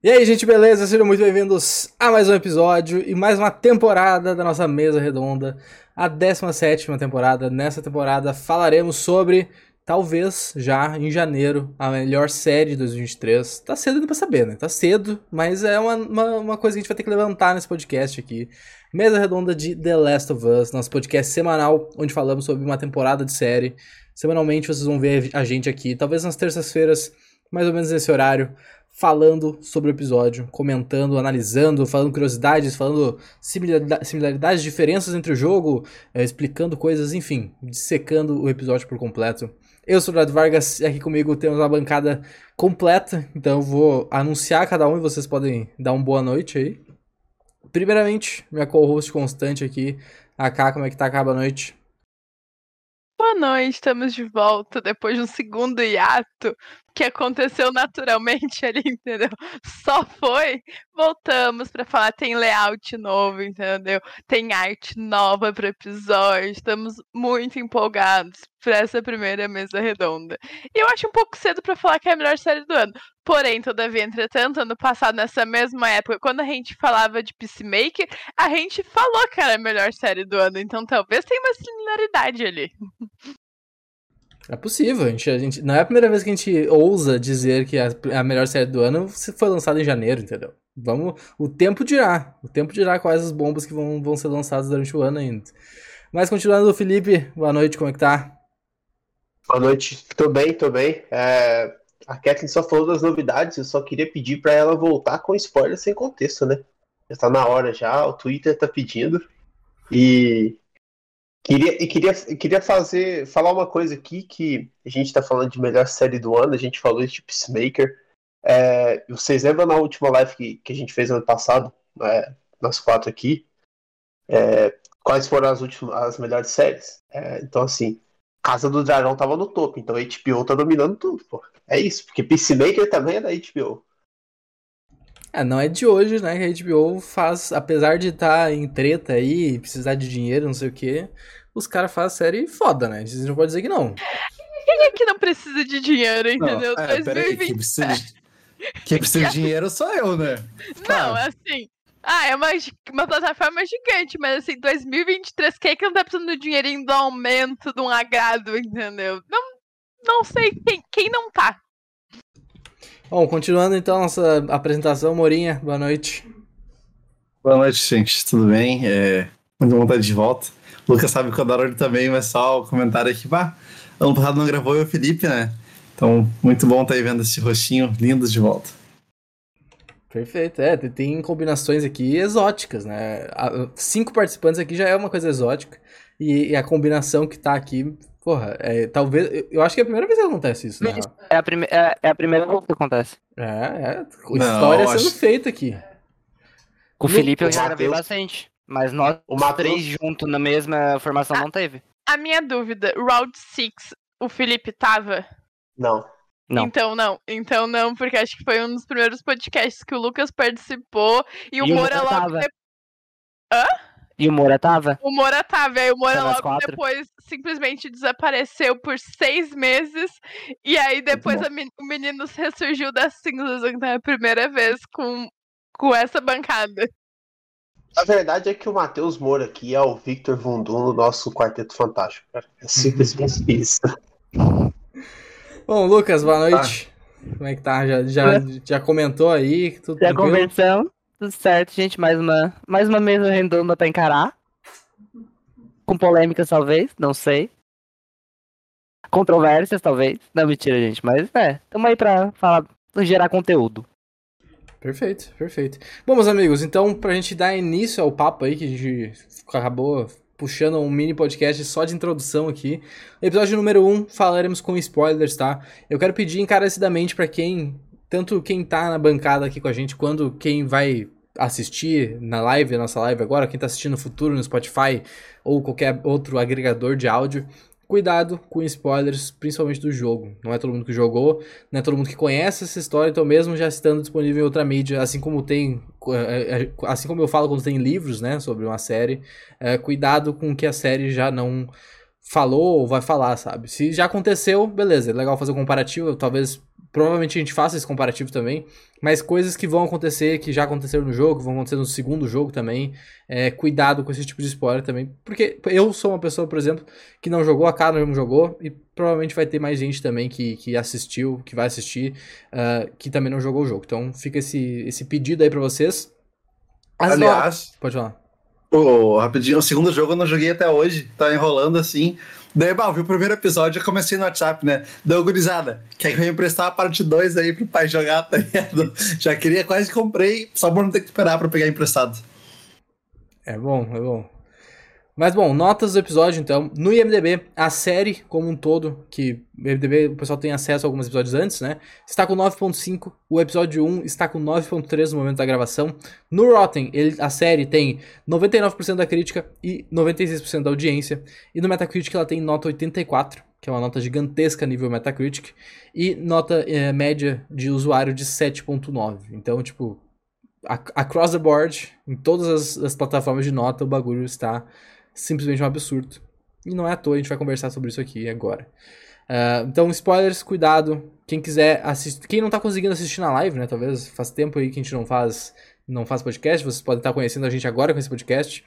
E aí, gente, beleza? Sejam muito bem-vindos a mais um episódio e mais uma temporada da nossa mesa redonda, a 17 temporada. Nessa temporada falaremos sobre, talvez já em janeiro, a melhor série de 2023. Tá cedo ainda pra saber, né? Tá cedo, mas é uma, uma, uma coisa que a gente vai ter que levantar nesse podcast aqui. Mesa redonda de The Last of Us, nosso podcast semanal, onde falamos sobre uma temporada de série. Semanalmente vocês vão ver a gente aqui, talvez nas terças-feiras, mais ou menos nesse horário falando sobre o episódio, comentando, analisando, falando curiosidades, falando similaridades, diferenças entre o jogo, é, explicando coisas, enfim, dissecando o episódio por completo. Eu sou o Brad Vargas e aqui comigo temos uma bancada completa, então eu vou anunciar cada um e vocês podem dar uma boa noite aí. Primeiramente, minha co-host constante aqui, a K, como é que tá? Boa noite. Boa noite, estamos de volta depois de um segundo hiato que aconteceu naturalmente ali, entendeu? Só foi. Voltamos para falar, tem layout novo, entendeu? Tem arte nova para episódio. Estamos muito empolgados para essa primeira mesa redonda. E eu acho um pouco cedo para falar que é a melhor série do ano. Porém, todavia, entretanto, ano passado, nessa mesma época, quando a gente falava de Peacemaker, a gente falou que era a melhor série do ano. Então talvez tenha uma similaridade ali. É possível, a gente, a gente, não é a primeira vez que a gente ousa dizer que a, a melhor série do ano foi lançada em janeiro, entendeu? Vamos, o tempo dirá, o tempo dirá quais as bombas que vão, vão ser lançadas durante o ano ainda. Mas continuando, Felipe, boa noite, como é que tá? Boa noite, tô bem, tô bem. É, a Kathleen só falou das novidades, eu só queria pedir para ela voltar com spoiler sem contexto, né? Já tá na hora já, o Twitter tá pedindo. E Queria, e queria, queria fazer, falar uma coisa aqui que a gente está falando de melhor série do ano, a gente falou de Peacemaker. É, vocês lembram na última live que, que a gente fez ano passado, é, nós quatro aqui, é, quais foram as últimas, as melhores séries? É, então, assim, Casa do Dragão tava no topo, então a HBO tá dominando tudo, pô. É isso, porque Peacemaker também é da HBO. É, não é de hoje, né, que a HBO faz, apesar de estar tá em treta aí, precisar de dinheiro, não sei o quê, os caras fazem série foda, né? A gente não pode dizer que não. Quem é que não precisa de dinheiro, entendeu? Não, é, 2020. quem precisa, de, quem precisa de dinheiro sou eu, né? Não, é assim. Ah, é uma, uma plataforma gigante, mas assim, 2023, quem é que não tá precisando do dinheirinho do aumento, de um agrado, entendeu? Não, não sei quem, quem não tá. Bom, continuando então nossa apresentação, Morinha, boa noite. Boa noite, gente, tudo bem? É, muito vontade de volta. O Lucas sabe que eu adoro ele também, mas só o comentário aqui, bah, ano passado não gravou eu e o Felipe, né? Então, muito bom estar aí vendo esse rostinho lindo de volta. Perfeito, é, tem combinações aqui exóticas, né? Cinco participantes aqui já é uma coisa exótica. E, a combinação que tá aqui, porra, é, talvez. Eu acho que é a primeira vez que acontece isso, né? É a, prime é, é a primeira vez que acontece. É, é. História Não, sendo acho... feita aqui. Com o Felipe eu já gravei bastante. Mas nós o três juntos na mesma formação a, não teve. A minha dúvida, Round 6, o Felipe tava? Não. Não. Então não, então não, porque acho que foi um dos primeiros podcasts que o Lucas participou e o e Moura logo depois. Hã? E o Moura tava? O Moura tava, aí o Moura logo quatro. depois simplesmente desapareceu por seis meses. E aí depois o menino ressurgiu das cinzas, então é a primeira vez com, com essa bancada. A verdade é que o Matheus Moura aqui é o Victor Vundum no nosso Quarteto Fantástico, cara. É simplesmente isso. Bom, Lucas, boa noite. Ah. Como é que tá? Já, já, já comentou aí? Tudo já conversamos, tudo certo, gente. Mais uma, mais uma mesa redonda pra encarar. Com polêmicas, talvez, não sei. Controvérsias, talvez. Não, mentira, gente. Mas é, tamo aí pra falar, gerar conteúdo. Perfeito, perfeito. Bom, meus amigos, então, pra gente dar início ao papo aí, que a gente acabou puxando um mini podcast só de introdução aqui. Episódio número 1, falaremos com spoilers, tá? Eu quero pedir encarecidamente para quem, tanto quem tá na bancada aqui com a gente, quanto quem vai assistir na live, nossa live agora, quem tá assistindo no futuro no Spotify ou qualquer outro agregador de áudio, cuidado com spoilers, principalmente do jogo. Não é todo mundo que jogou, não é todo mundo que conhece essa história, então mesmo já estando disponível em outra mídia, assim como tem, é, é, assim como eu falo quando tem livros, né, sobre uma série, é, cuidado com que a série já não falou ou vai falar, sabe? Se já aconteceu, beleza, é legal fazer um comparativo, talvez provavelmente a gente faça esse comparativo também, mas coisas que vão acontecer, que já aconteceram no jogo, vão acontecer no segundo jogo também. É, cuidado com esse tipo de spoiler também. Porque eu sou uma pessoa, por exemplo, que não jogou, a cara não jogou, e provavelmente vai ter mais gente também que, que assistiu, que vai assistir, uh, que também não jogou o jogo. Então fica esse, esse pedido aí pra vocês. As Aliás, pode falar. O, rapidinho, o segundo jogo eu não joguei até hoje, tá enrolando assim. Daí, bah, vi o primeiro episódio, eu comecei no WhatsApp, né? Deu gurizada. Quer que eu emprestar a parte 2 aí pro pai jogar, tá ligado? Já queria, quase comprei, só por não ter que esperar pra pegar emprestado. É bom, é bom. Mas bom, notas do episódio então. No IMDB, a série como um todo, que o IMDB o pessoal tem acesso a alguns episódios antes, né? Está com 9.5, o episódio 1 está com 9.3 no momento da gravação. No Rotten, ele, a série tem 99% da crítica e 96% da audiência. E no Metacritic ela tem nota 84, que é uma nota gigantesca nível Metacritic, e nota é, média de usuário de 7.9. Então, tipo, across the board, em todas as, as plataformas de nota, o bagulho está simplesmente um absurdo. E não é à toa, a gente vai conversar sobre isso aqui agora. Uh, então, spoilers, cuidado. Quem quiser assistir. Quem não tá conseguindo assistir na live, né? Talvez faz tempo aí que a gente não faz, não faz podcast. Vocês podem estar conhecendo a gente agora com esse podcast.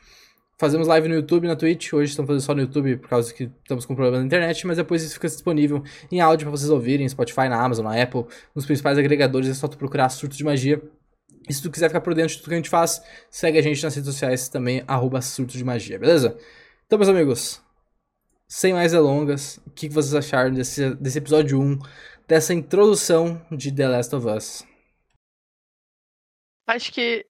Fazemos live no YouTube na Twitch. Hoje estamos fazendo só no YouTube por causa que estamos com problema na internet, mas depois isso fica disponível em áudio para vocês ouvirem, Spotify, na Amazon, na Apple, nos principais agregadores. É só tu procurar Surto de Magia. E se tu quiser ficar por dentro de tudo que a gente faz, segue a gente nas redes sociais também, arroba surto de magia, beleza? Então, meus amigos, sem mais delongas, o que vocês acharam desse, desse episódio 1, dessa introdução de The Last of Us? Acho que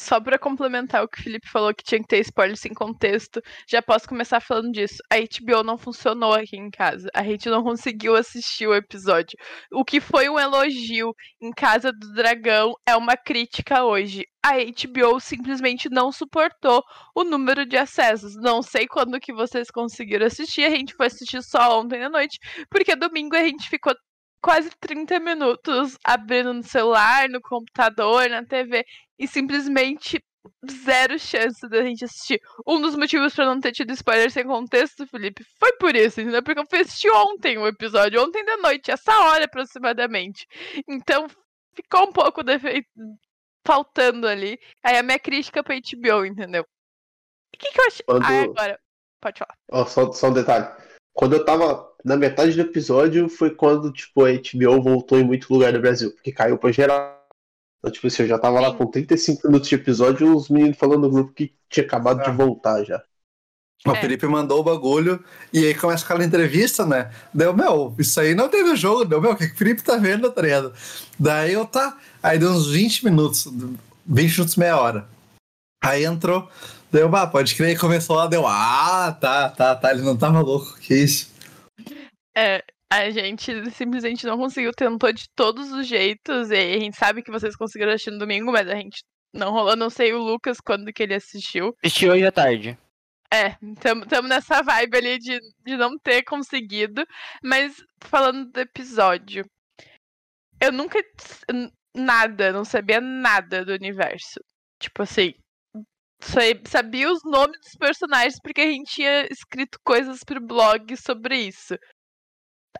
só para complementar o que o Felipe falou, que tinha que ter spoiler sem contexto, já posso começar falando disso. A HBO não funcionou aqui em casa. A gente não conseguiu assistir o episódio. O que foi um elogio em Casa do Dragão é uma crítica hoje. A HBO simplesmente não suportou o número de acessos. Não sei quando que vocês conseguiram assistir. A gente foi assistir só ontem à noite, porque domingo a gente ficou quase 30 minutos abrindo no celular, no computador, na TV e simplesmente zero chance da gente assistir. Um dos motivos para não ter tido spoiler sem contexto, Felipe, foi por isso, entendeu? Porque eu fui assistir ontem o episódio, ontem da noite, essa hora aproximadamente. Então ficou um pouco defeito faltando ali. Aí a minha crítica pra HBO, entendeu? O que, que eu achei. Quando... Ah, agora. Pode falar. Oh, só, só um detalhe. Quando eu tava na metade do episódio foi quando, tipo, a HBO voltou em muito lugar do Brasil, porque caiu pra geral. Então, tipo assim, eu já tava Sim. lá com 35 minutos de episódio e os meninos falando no grupo que tinha acabado de ah. voltar já. O é. Felipe mandou o bagulho e aí começa aquela entrevista, né? Deu, meu, isso aí não teve jogo, deu, meu, o que o Felipe tá vendo, tá ligado? Daí eu tá. Aí deu uns 20 minutos, 20 minutos, meia hora. Aí entrou, deu, bah, pode crer, começou lá, deu, ah, tá, tá, tá, ele não tava louco, que isso. É, a gente simplesmente não conseguiu, tentou de todos os jeitos, e a gente sabe que vocês conseguiram assistir no domingo, mas a gente não rolou, não sei o Lucas quando que ele assistiu. Assistiu hoje à tarde. É, estamos nessa vibe ali de, de não ter conseguido, mas falando do episódio, eu nunca, nada, não sabia nada do universo. Tipo assim, sabia os nomes dos personagens porque a gente tinha escrito coisas pro blog sobre isso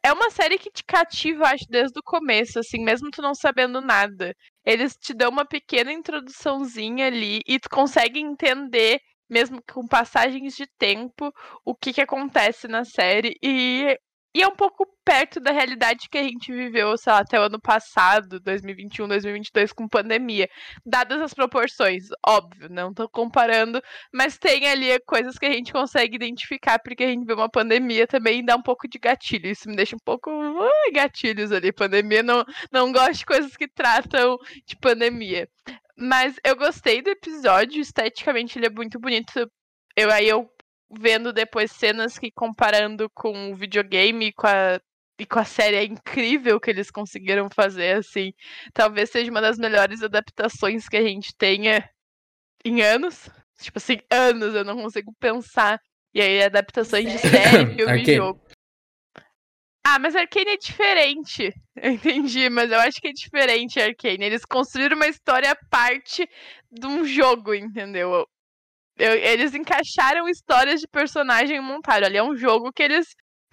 é uma série que te cativa, acho, desde o começo, assim, mesmo tu não sabendo nada. Eles te dão uma pequena introduçãozinha ali e tu consegue entender, mesmo com passagens de tempo, o que, que acontece na série. E e é um pouco perto da realidade que a gente viveu, sei lá, até o ano passado, 2021, 2022, com pandemia. Dadas as proporções, óbvio, não tô comparando, mas tem ali coisas que a gente consegue identificar, porque a gente vê uma pandemia também e dá um pouco de gatilho. Isso me deixa um pouco uh, gatilhos ali. Pandemia, não, não gosto de coisas que tratam de pandemia. Mas eu gostei do episódio, esteticamente ele é muito bonito. Eu, aí eu vendo depois cenas que comparando com o videogame e com a, e com a série é incrível que eles conseguiram fazer, assim. Talvez seja uma das melhores adaptações que a gente tenha em anos. Tipo assim, anos, eu não consigo pensar. E aí, adaptações de série, filme e jogo. Ah, mas Arcane é diferente. Eu entendi, mas eu acho que é diferente Arcane. Eles construíram uma história à parte de um jogo, entendeu? Eu, eles encaixaram histórias de personagem montado. Ali é um jogo que eles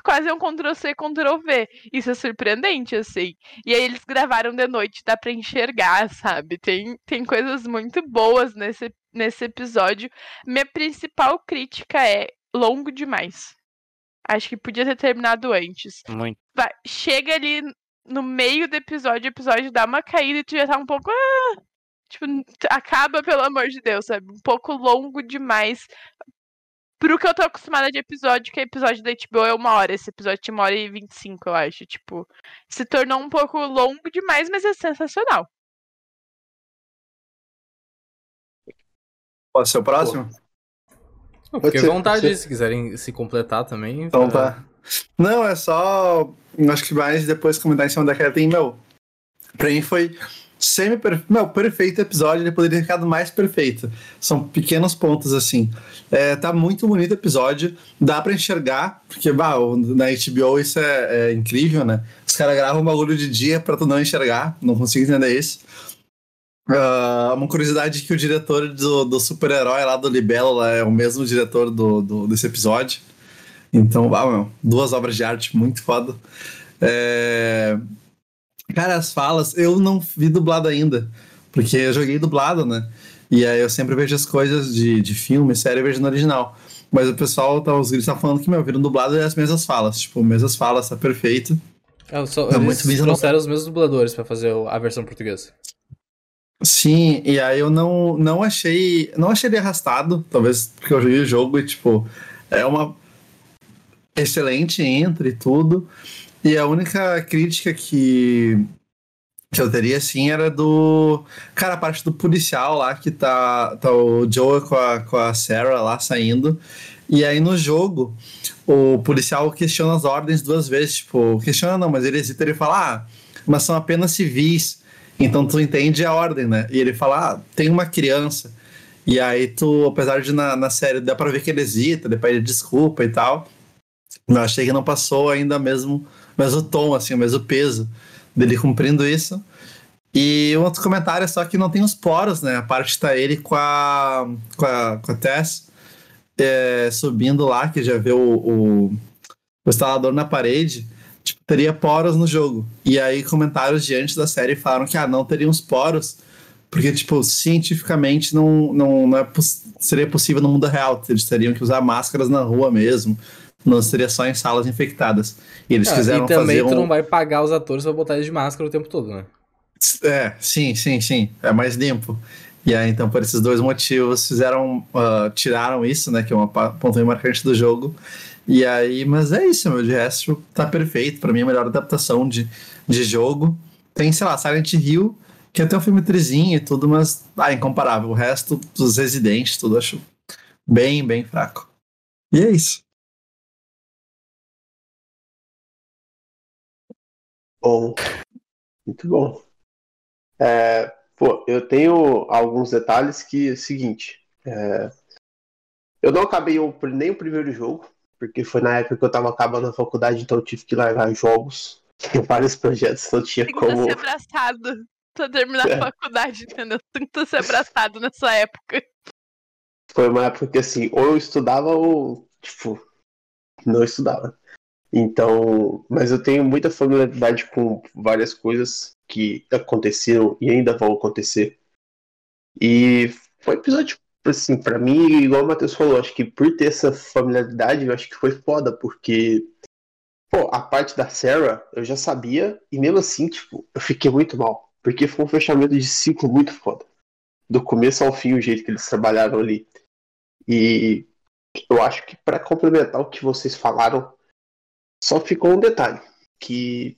quase é um Ctrl-C, Ctrl-V. Isso é surpreendente, assim. E aí eles gravaram de noite, dá pra enxergar, sabe? Tem, tem coisas muito boas nesse, nesse episódio. Minha principal crítica é longo demais. Acho que podia ter terminado antes. Muito. Vai, chega ali no meio do episódio, o episódio dá uma caída e tu já tá um pouco. Ah! Tipo, acaba, pelo amor de Deus, sabe? Um pouco longo demais. Pro que eu tô acostumada de episódio, que é episódio da HBO é uma hora. Esse episódio tinha uma hora e vinte e cinco, eu acho. Tipo, se tornou um pouco longo demais, mas é sensacional. Pode ser o próximo? Fique à ser, vontade, se quiserem se completar também. Então pra- tá. Não, é só. Acho que mais depois comentar em cima da Kathleen, meu. Pra mim foi semi perfeito. Meu, perfeito episódio, ele poderia ter ficado mais perfeito. São pequenos pontos assim. É, tá muito bonito o episódio, dá pra enxergar, porque bah, na HBO isso é, é incrível, né? Os caras gravam um bagulho de dia pra tu não enxergar, não consigo entender isso. Ah, uma curiosidade que o diretor do, do super-herói lá do Libelo é o mesmo diretor do, do- desse episódio. Então, ah, meu, duas obras de arte muito foda. É, Cara, as falas, eu não vi dublado ainda, porque eu joguei dublado, né? E aí eu sempre vejo as coisas de, de filme, série, eu vejo no original. Mas o pessoal, tá, os gringos tá falando que, meu, viram dublado e as mesmas falas. Tipo, mesmas falas, tá perfeito. É, só, Tá muito bem trouxeram os mesmos dubladores pra fazer a versão portuguesa. Sim, e aí eu não, não achei. Não achei ele arrastado, talvez porque eu joguei o jogo e, tipo, é uma excelente entre tudo. E a única crítica que, que eu teria, assim, era do. Cara, a parte do policial lá, que tá, tá o Joe com a, com a Sarah lá saindo. E aí no jogo, o policial questiona as ordens duas vezes. Tipo, questiona não, mas ele hesita ele fala: ah, mas são apenas civis. Então tu entende a ordem, né? E ele fala: ah, tem uma criança. E aí tu, apesar de na, na série dá pra ver que ele hesita, depois ele desculpa e tal. Eu achei que não passou ainda mesmo, mesmo tom, assim, o mesmo peso dele cumprindo isso. E um outro comentário é só que não tem os poros, né? A parte tá ele com a, com a, com a Tess é, subindo lá, que já vê o, o, o instalador na parede. Tipo, teria poros no jogo. E aí, comentários diante da série falaram que ah, não teriam os poros, porque, tipo, cientificamente não, não, não é poss- seria possível no mundo real. Eles teriam que usar máscaras na rua mesmo. Não seria só em salas infectadas. E eles Ah, quiseram e também fazer tu um... não vai pagar os atores pra botar eles de máscara o tempo todo, né? É, sim, sim, sim. É mais limpo. E aí, então, por esses dois motivos, fizeram. ah, tiraram isso, né? Que é uma ponto bem marcante do jogo. E aí, mas é isso, meu. De resto, tá perfeito. Pra mim, é a melhor adaptação de, de jogo. Tem, sei lá, Silent Hill, que até um filme trizinho e tudo, mas ah, incomparável. O resto dos residentes, tudo acho bem, bem fraco. E é isso. Bom, muito bom. É, pô, eu tenho alguns detalhes que é o seguinte. é, eu não acabei o- nem o primeiro jogo, porque foi na época que eu tava acabando a faculdade, então eu tive que largar jogos. Tem vários projetos, não tinha que como. ser abraçado pra terminar É. a faculdade, entendeu? Que ser abraçado nessa época. Foi uma época que assim, ou eu estudava ou, tipo, não estudava. Então, mas eu tenho muita familiaridade com várias coisas que aconteceram e ainda vão acontecer. E foi um episódio, assim, pra mim, igual o Matheus falou, acho que por ter essa familiaridade, eu acho que foi foda, porque, pô, a parte da Sarah eu já sabia, e mesmo assim, tipo, eu fiquei muito mal. Porque foi um fechamento de ciclo muito foda. Do começo ao fim, o jeito que eles trabalharam ali. E eu acho que para complementar o que vocês falaram, só ficou um detalhe que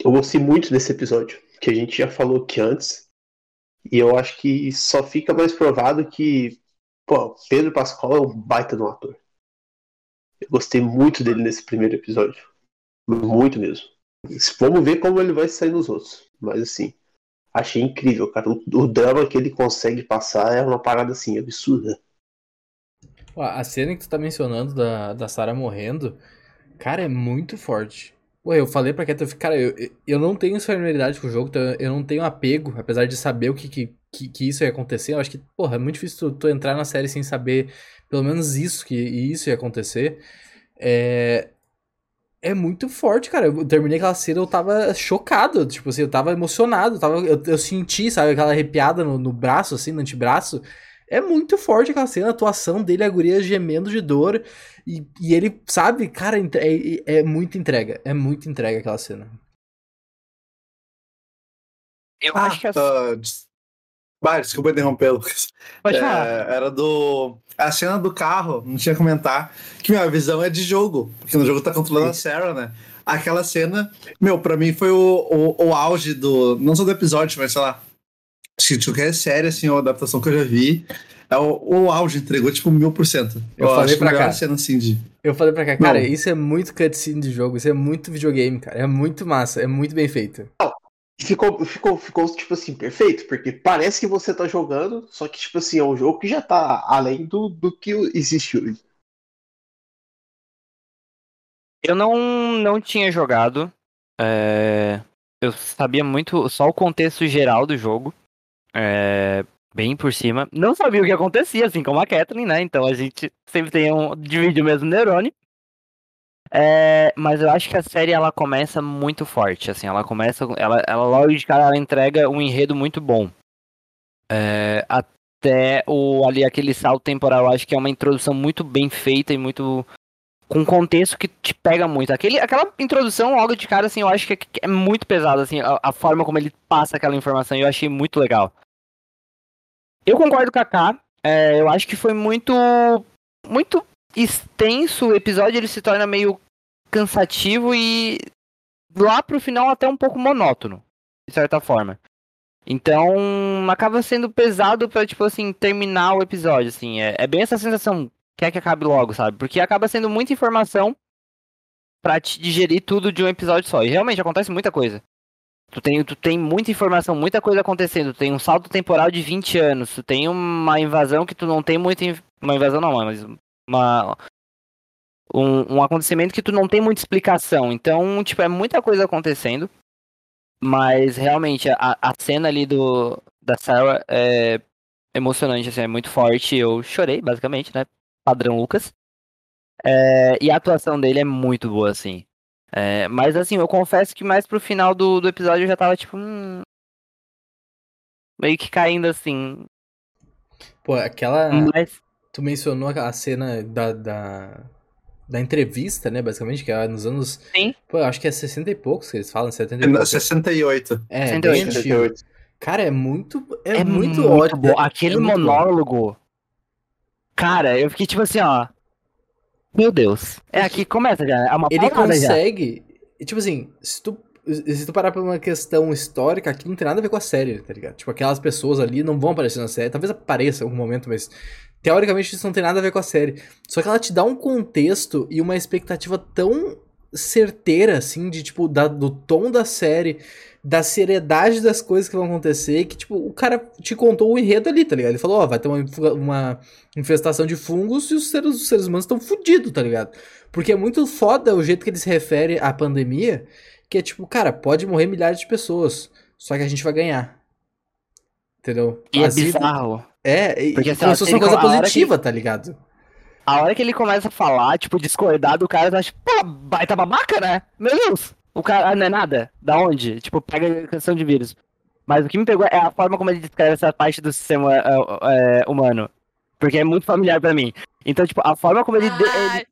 eu gostei muito desse episódio, que a gente já falou aqui antes, e eu acho que só fica mais provado que pô, Pedro Pascal é um baita de um ator. Eu gostei muito dele nesse primeiro episódio, muito mesmo. Vamos ver como ele vai sair nos outros, mas assim, achei incrível, cara. O, o drama que ele consegue passar é uma parada assim absurda. A cena que tu tá mencionando da, da Sarah morrendo, cara, é muito forte. Pô, eu falei pra Keto, cara, eu, eu não tenho familiaridade com o jogo, então eu não tenho apego, apesar de saber o que, que, que, que isso ia acontecer. Eu acho que, porra, é muito difícil tu, tu entrar na série sem saber pelo menos isso, que isso ia acontecer. É... é muito forte, cara. Eu terminei aquela cena, eu tava chocado. Tipo assim, eu tava emocionado. Eu, tava, eu, eu senti, sabe, aquela arrepiada no, no braço, assim, no antebraço. É muito forte aquela cena, a atuação dele, a guria gemendo de dor. E, e ele, sabe, cara, é, é muito entrega. É muito entrega aquela cena. Eu Ah, acho que a... des- Bah, desculpa interromper, Lucas. Pode É, era do. A cena do carro, não tinha que comentar. Que minha visão é de jogo. Porque no jogo tá controlando a Sarah, né? Aquela cena, meu, pra mim foi o, o, o auge do. Não só do episódio, mas sei lá. Acho que de qualquer série, assim, ou adaptação que eu já vi. É o, o auge, entregou tipo mil por cento. Eu falei pra cá. cena, assim, de. Eu falei pra cá, cara, Não. isso é muito cutscene de jogo, isso é muito videogame, cara. É muito massa, é muito bem feito. E Ficou, ficou, ficou, tipo assim, perfeito, porque parece que você tá jogando, só que, tipo assim, é um jogo que já tá além do, do que existe hoje. Eu não, não tinha jogado. é, Eu sabia muito só o contexto geral do jogo. É, Bem por cima. Não sabia o que acontecia, assim como a Kathleen, né? Então a gente sempre tem um. divide o mesmo neurônio. É, mas eu acho que a série ela começa muito forte, assim, ela começa, ela, ela logo de cara ela entrega um enredo muito bom. É, até o ali aquele salto temporal, acho que é uma introdução muito bem feita e muito com um contexto que te pega muito. Aquele, aquela introdução logo de cara, assim, eu acho que é, é muito pesado, assim, a, a forma como ele passa aquela informação, eu achei muito legal. Eu concordo com a K, é, eu acho que foi muito, muito extenso o episódio, ele se torna meio cansativo e lá pro final até um pouco monótono, de certa forma. Então, acaba sendo pesado pra, tipo assim, terminar o episódio, assim. É, é bem essa sensação, quer que acabe logo, sabe? Porque acaba sendo muita informação pra te digerir tudo de um episódio só. E realmente acontece muita coisa. Tu tem, tu tem muita informação, muita coisa acontecendo. Tu tem um salto temporal de 20 anos. Tu tem uma invasão que tu não tem muita. in- Uma invasão não, mas uma. Um, um acontecimento que tu não tem muita explicação. Então, tipo, é muita coisa acontecendo. Mas realmente, a, a cena ali do, da Sarah é emocionante, assim, é muito forte. Eu chorei, basicamente, né? Padrão Lucas. É, e a atuação dele é muito boa, assim. É, mas assim, eu confesso que mais pro final do, do episódio eu já tava tipo. Hum, meio que caindo assim. Pô, aquela. Mas. Tu mencionou aquela cena da, da, da entrevista, né? Basicamente, que é nos anos. Sim. Pô, eu acho que é 60 e poucos que eles falam, 70 e poucos. 68. É, 68. bem antigo. 68. Cara, é muito. É, muito, ótimo. bom. é- Aquele é muito bom. Cara, eu fiquei tipo assim, ó. Meu Deus. É aqui, começa já. É uma Ele já. consegue. e, Tipo assim, se tu, se tu parar pra uma questão histórica, aqui não tem nada a ver com a série, tá ligado? Tipo, aquelas pessoas ali não vão aparecer na série. Talvez apareça em algum momento, mas. Teoricamente isso não tem nada a ver com a série. Só que ela te dá um contexto e uma expectativa tão certeira, assim, de tipo, da- do tom da série, da seriedade das coisas que vão acontecer, que, tipo, o cara te contou o enredo ali, tá ligado? Ele falou, ó, vai ter uma, uma infestação de fungos e os seres, os seres humanos estão fudidos, tá ligado? Porque é muito foda o jeito que ele se refere à pandemia, que é tipo, cara, pode morrer milhares de pessoas, só que a gente vai ganhar. Entendeu? E é As bizarro. É, e Porque, como ó, se fosse uma coisa positiva, tá ligado? A hora que ele começa a falar, tipo, discordar do cara, tu acha, pô, baita babaca, né? Meu Deus! O cara ah, não é nada? Da onde? Tipo, pega a questão de vírus. Mas o que me pegou é a forma como ele descreve essa parte do sistema é, é, humano. Porque é muito familiar pra mim. Então, tipo, a forma como ele. ele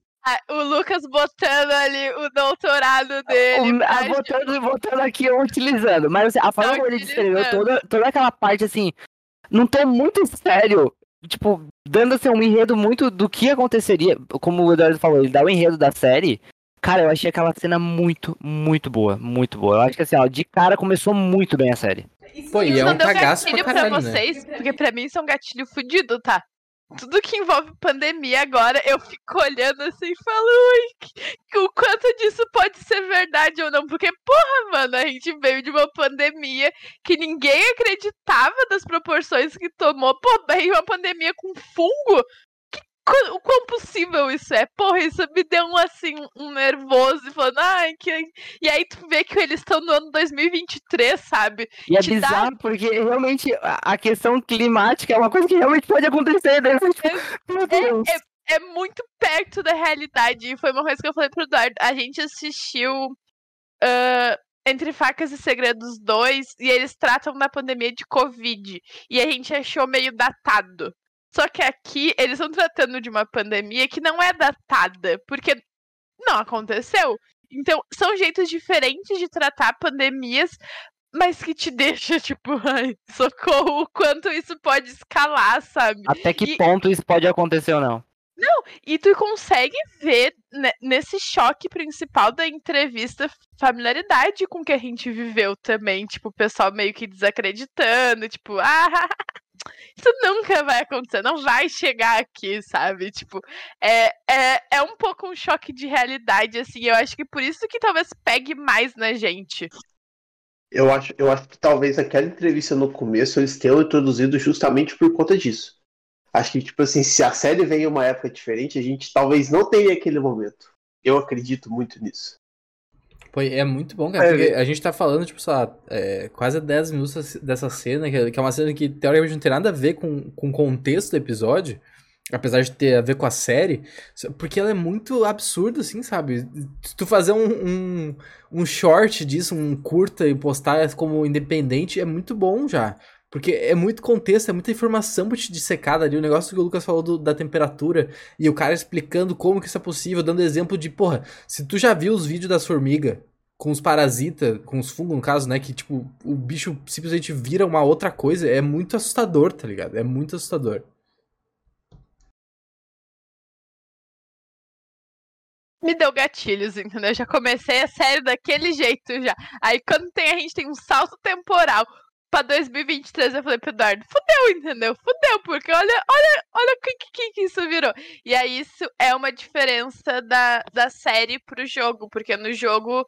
o Lucas botando ali o doutorado dele. o, a, botando, botando aqui eu utilizando. Mas assim, a forma Tá como ele descreveu toda, toda aquela parte, assim, não tô muito sério. Tipo, dando assim, um enredo muito do que aconteceria. Como o Eduardo falou, ele dá o enredo da série. Cara, eu achei aquela cena muito, muito boa. Muito boa. Eu acho que assim, ó, de cara começou muito bem a série. Pô, e é um cagaço pra pra, caralho, né? vocês, porque pra mim isso é um gatilho fudido, tá? Tudo que envolve pandemia agora, eu fico olhando assim e falo, ui, o quanto disso pode ser verdade ou não. Porque, porra, mano, a gente veio de uma pandemia que ninguém acreditava das proporções que tomou. Pô, veio uma pandemia com fungo. O quão possível isso é? Porra, isso me deu um assim, um nervoso, falando, ai, que. E aí tu vê que eles estão no ano 2023, sabe? E é Te dá- bizarro porque realmente a questão climática é uma coisa que realmente pode acontecer. Né? Meu Deus. É, é muito perto da realidade. E foi uma coisa que eu falei pro Eduardo. A gente assistiu uh, Entre Facas e Segredos 2 e eles tratam da pandemia de Covid. E a gente achou meio datado. Só que aqui eles estão tratando de uma pandemia que não é datada, porque não aconteceu. Então, são jeitos diferentes de tratar pandemias, mas que te deixa, tipo, ai, socorro, o quanto isso pode escalar, sabe? Até que E- ponto isso pode acontecer ou não? E tu consegue ver ne- nesse choque principal da entrevista familiaridade com o que a gente viveu também. Tipo, o pessoal meio que desacreditando, tipo, ah, isso nunca vai acontecer, não vai chegar aqui, sabe? Tipo, é, é, é um pouco um choque de realidade, assim. Eu acho que por isso que talvez pegue mais na gente. Eu acho, eu acho que talvez aquela entrevista no começo eles tenham introduzido justamente por conta disso. Acho que, tipo assim, se a série vem em uma época diferente, a gente talvez não tenha aquele momento. Eu acredito muito nisso. Pô, é muito bom, cara, É, porque a gente tá falando, tipo, sei lá, é, quase 10 minutos dessa cena, que é que é uma cena que teoricamente não tem nada a ver com, com o contexto do episódio, apesar de ter a ver com a série, porque ela é muito absurda, assim, sabe? Se tu fazer um, um, um short disso, um curta e postar como independente, é muito bom já. Porque é muito contexto, é muita informação pra te dissecar ali. O negócio que o Lucas falou do- da temperatura e o cara explicando como que isso é possível, dando exemplo de, porra, se tu já viu os vídeos das formigas com os parasitas, com os fungos no caso, né, que tipo, o bicho simplesmente vira uma outra coisa, é muito assustador, tá ligado? É muito assustador. Me deu gatilhos, entendeu? Já comecei a série daquele jeito já. Aí quando tem a gente tem um salto temporal pra 2023, eu falei pro Eduardo, fudeu, entendeu? Fudeu, porque olha, olha, olha o que, que, que isso virou. E aí isso é uma diferença da, da série pro jogo, porque no jogo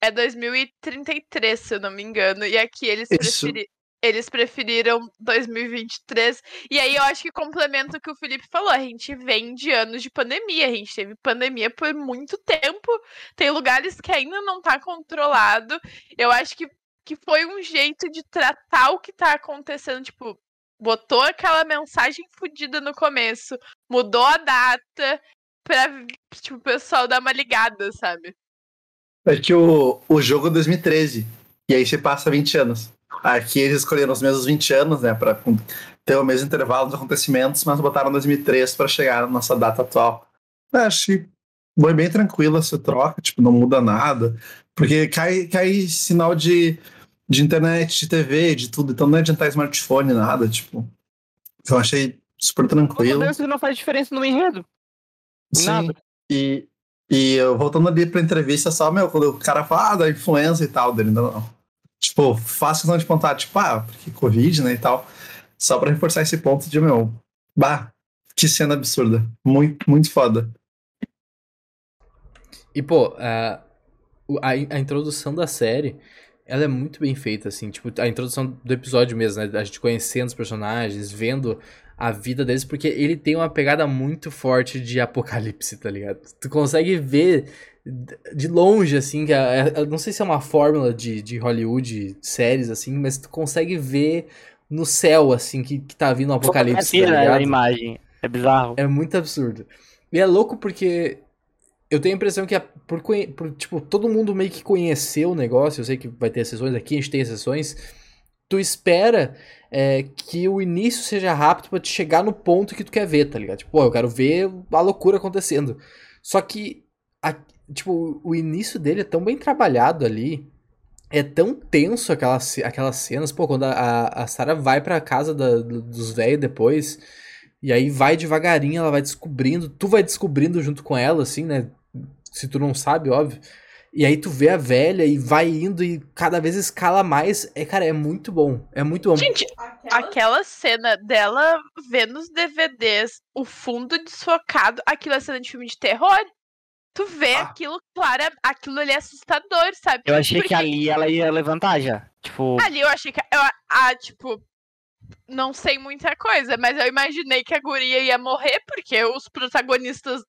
é 2033, se eu não me engano, e aqui eles preferi- Eles preferiram 2023. E aí eu acho que complementa o que o Felipe falou. A gente vem de anos de pandemia. A gente teve pandemia por muito tempo. Tem lugares que ainda não tá controlado. Eu acho que, que foi um jeito de tratar o que tá acontecendo. Tipo, botou aquela mensagem fodida no começo, mudou a data pra tipo, o pessoal dar uma ligada, sabe? É que o, o jogo é 2013. E aí você passa 20 anos. Aqui eles escolheram os mesmos 20 anos, né? Pra ter o mesmo intervalo dos acontecimentos, mas botaram 2003 pra chegar na nossa data atual. Acho que foi bem tranquila essa troca, tipo, não muda nada. Porque cai, cai sinal de, de internet, de TV, de tudo. Então não é adiantar smartphone, nada, tipo. Eu achei super tranquilo. Isso não faz diferença no enredo. Sim. Nada. E, e eu voltando ali pra entrevista, só, meu, quando o cara fala ah, da influenza e tal, dele, não, não. Tipo, faço questão de pontuar, tipo, ah, porque Covid, né, e tal. Só pra reforçar esse ponto de, meu, bah, que cena absurda. Muito, muito foda. E, pô, a, a, a introdução da série, ela é muito bem feita, assim. Tipo, a introdução do episódio mesmo, né? A gente conhecendo os personagens, vendo a vida deles, porque ele tem uma pegada muito forte de apocalipse, tá ligado? Tu consegue ver de longe, assim, que a- a- eu não sei se é uma fórmula de, de Hollywood, séries, assim, mas tu consegue ver no céu, assim, que, que tá vindo um apocalipse, tá ligado? a imagem. É bizarro. É muito absurdo. E é louco porque eu tenho a impressão que, é por, por, tipo, todo mundo meio que conheceu o negócio. Eu sei que vai ter sessões aqui, a gente tem sessões. Tu espera é, que o início seja rápido pra te chegar no ponto que tu quer ver, tá ligado? Tipo, pô, eu quero ver a loucura acontecendo. Só que, a- tipo, o início dele é tão bem trabalhado ali. É tão tenso aquelas, aquelas cenas. Pô, quando a, a, Sarah vai pra casa da- do- dos velhos depois. E aí vai devagarinho, ela vai descobrindo, tu vai descobrindo junto com ela, assim, né? Se tu não sabe, óbvio. E aí tu vê a velha e vai indo e cada vez escala mais. É, cara, é muito bom. É muito bom. Gente, aquela cena dela vendo os DVDs, o fundo desfocado, aquilo é cena de filme de terror. Tu vê Ah. aquilo, claro, aquilo ali é assustador, sabe? Eu achei Porque que ali ela ia levantar já. Tipo, Ali eu achei que. Eu, ah, tipo. Não sei muita coisa, mas eu imaginei que a guria ia morrer, porque os protagonistas,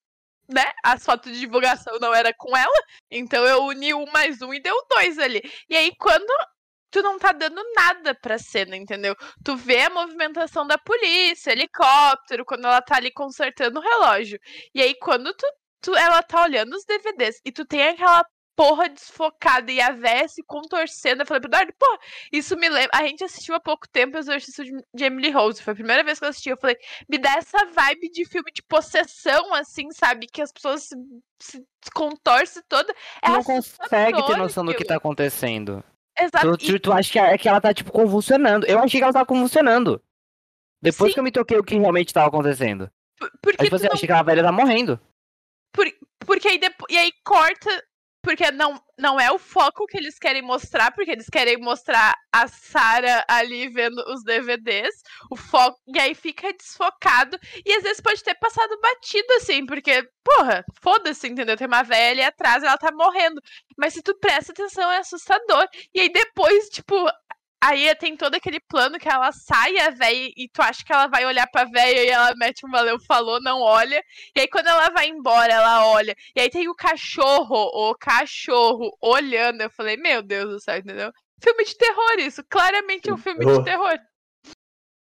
né? As fotos de divulgação não era com ela. Então eu uni um mais um e deu dois ali. E aí, quando tu não tá dando nada pra cena, entendeu? Tu vê a movimentação da polícia, helicóptero, quando ela tá ali consertando o relógio. E aí, quando tu, tu ela tá olhando os DVDs e tu tem aquela porra desfocada e a véia se contorcendo. Eu falei pro Eduardo, pô, isso me lembra. A gente assistiu há pouco tempo o exercício de Emily Rose. Foi a primeira vez que eu assisti. Eu falei, me dá essa vibe de filme de possessão, assim, sabe? Que as pessoas se, se contorcem toda. É não consegue ter noção do que tá acontecendo. Exato. Tu, tu, tu acha que, é, que ela tá, tipo, convulsionando. Eu achei que ela tava convulsionando. Depois Sim. que eu me toquei o que realmente tava acontecendo. Porque aí, tipo, assim, não... achei que a velha tá morrendo. Por, porque aí depois. E aí corta porque não, não é o foco que eles querem mostrar, porque eles querem mostrar a Sarah ali vendo os DVDs, o foco, e aí fica desfocado, e às vezes pode ter passado batido, assim, porque, porra, foda-se, entendeu? Tem uma velha ali atrás, ela tá morrendo. Mas se tu presta atenção, é assustador. E aí depois, tipo, Aí tem todo aquele plano que ela sai a véia e tu acha que ela vai olhar pra véia e ela mete um valeu falou, não olha. E aí quando ela vai embora, ela olha. E aí tem o cachorro, o cachorro olhando. Eu falei, meu Deus do céu, entendeu? Filme de terror isso, claramente é um filme de terror.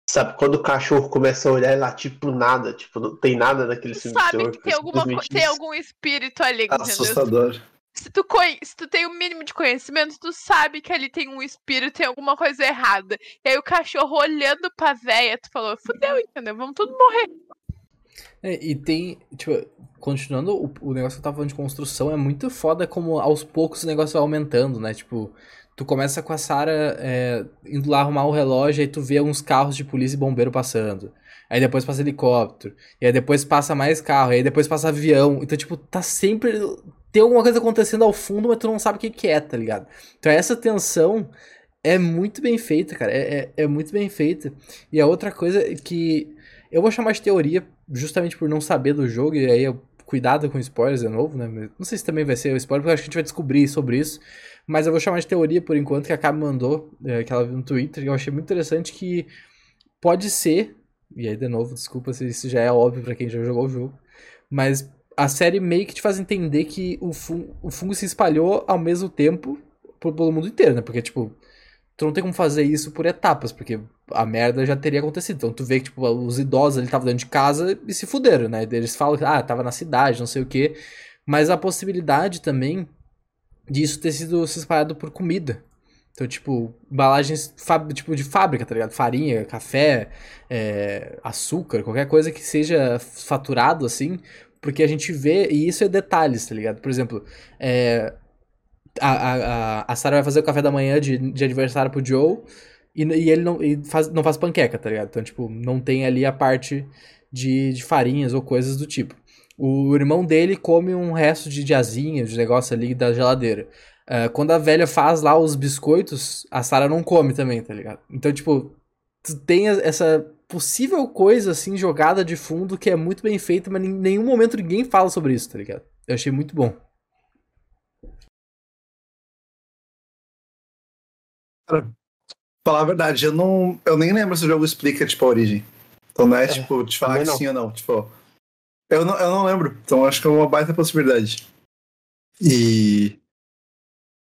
Sabe, quando o cachorro começa a olhar e latir pro nada, tipo, não tem nada naquele filme Sabe de terror. que tem, alguma, tem algum espírito ali, entendeu? Assustador se tu, se tu tem o mínimo de conhecimento, tu sabe que ali tem um espírito, tem alguma coisa errada. E aí o cachorro olhando pra véia, tu falou, fudeu, entendeu? Vamos tudo morrer. É, e tem, tipo, continuando o, o negócio que eu tava falando de construção, é muito foda como aos poucos o negócio vai aumentando, né? Tipo, tu começa com a Sarah é, indo lá arrumar o relógio, aí tu vê uns carros de polícia e bombeiro passando. Aí depois passa helicóptero. E aí depois passa mais carro. E aí depois passa avião. Então, tipo, tá sempre tem alguma coisa acontecendo ao fundo, mas tu não sabe o que, que é, tá ligado? Então essa tensão é muito bem feita, cara. É, é, é, muito bem feita. E a outra coisa que eu vou chamar de teoria, justamente por não saber do jogo, e aí eu, cuidado com spoilers de novo, né? Não sei se também vai ser spoiler, porque acho que a gente vai descobrir sobre isso. Mas eu vou chamar de teoria por enquanto, que a Cabo mandou, é, que ela viu no Twitter, e eu achei muito interessante que pode ser, e aí de novo, desculpa se isso já é óbvio para quem já jogou o jogo, mas a série meio que te faz entender que o fungo, o fungo se espalhou ao mesmo tempo pelo mundo inteiro, né? Porque, tipo, tu não tem como fazer isso por etapas, porque a merda já teria acontecido. Então tu vê que, tipo, os idosos ali estavam dentro de casa e se fuderam, né? Eles falam que, ah, tava na cidade, não sei o quê. Mas a possibilidade também disso ter sido se espalhado por comida. Então, tipo, embalagens tipo, de fábrica, tá ligado? Farinha, café, é, açúcar, qualquer coisa que seja faturado assim, porque a gente vê, e isso é detalhes, tá ligado? Por exemplo, é, a, a, a Sarah vai fazer o café da manhã de, de aniversário pro Joe e, e ele não, e faz, não faz panqueca, tá ligado? Então, tipo, não tem ali a parte de, de farinhas ou coisas do tipo. O irmão dele come um resto de asinha, de negócio ali da geladeira. Uh, quando a velha faz lá os biscoitos, a Sarah não come também, tá ligado? Então, tipo, tu tem essa possível coisa, assim, jogada de fundo que é muito bem feita, mas em nenhum momento ninguém fala sobre isso, tá ligado? Eu achei muito bom. Cara, falar a verdade, eu não. Eu nem lembro se o jogo explica, tipo, a origem. Então não é, é tipo, te falar que não. sim ou não. Tipo. Eu não, eu não lembro. Então acho que é uma baita possibilidade. E.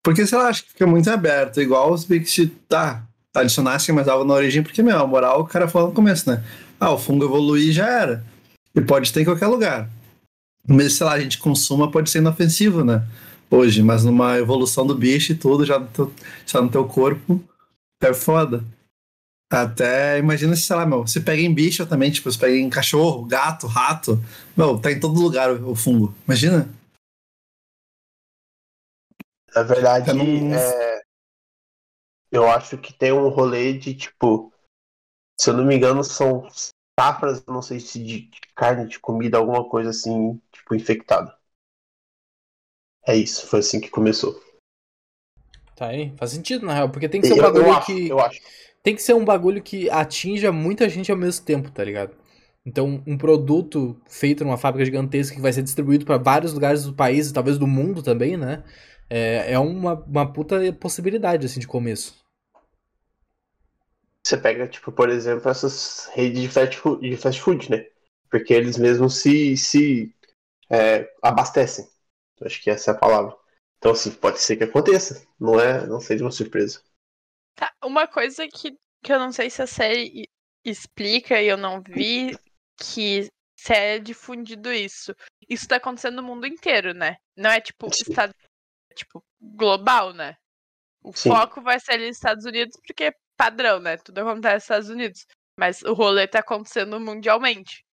Porque, sei lá, acho que fica muito aberto. Igual os Big tá, adicionassem mais algo na origem, porque, meu, a moral, o cara falou no começo, né? Ah, o fungo evoluir já era. E pode ter em qualquer lugar. Mesmo, sei lá, a gente consuma, pode ser inofensivo, né? Hoje, mas numa evolução do bicho e tudo, já no teu, já no teu corpo, é foda. Até, imagina se, sei lá, meu, você pega em bicho também, tipo, você pega em cachorro, gato, rato, meu, tá em todo lugar o, o fungo. Imagina? Na verdade, não... é, eu acho que tem um rolê de, tipo, se eu não me engano, são safras, não sei se de carne, de comida, alguma coisa assim, tipo, infectada. É isso, foi assim que começou. Tá aí, faz sentido na real, porque tem que ser um bagulho eu, eu acho, que. Eu acho. Tem que ser um bagulho que atinja muita gente ao mesmo tempo, tá ligado? Então, um produto feito numa fábrica gigantesca que vai ser distribuído para vários lugares do país, talvez do mundo também, né? É, é uma, uma puta possibilidade, assim, de começo. Você pega, tipo, por exemplo, essas redes de fast food, de fast food né? Porque eles mesmos se, se é, abastecem. Acho que essa é a palavra. Então, assim, pode ser que aconteça. Não é, não seja uma surpresa. Tá, uma coisa que, que eu não sei se a série i- explica e eu não vi, que se é difundido isso. Isso tá acontecendo no mundo inteiro, né? Não é tipo, Sim. estado, é, tipo global, né? O Sim. foco vai ser ali nos Estados Unidos, porque é padrão, né? Tudo acontece nos Estados Unidos. Mas o rolê tá acontecendo mundialmente.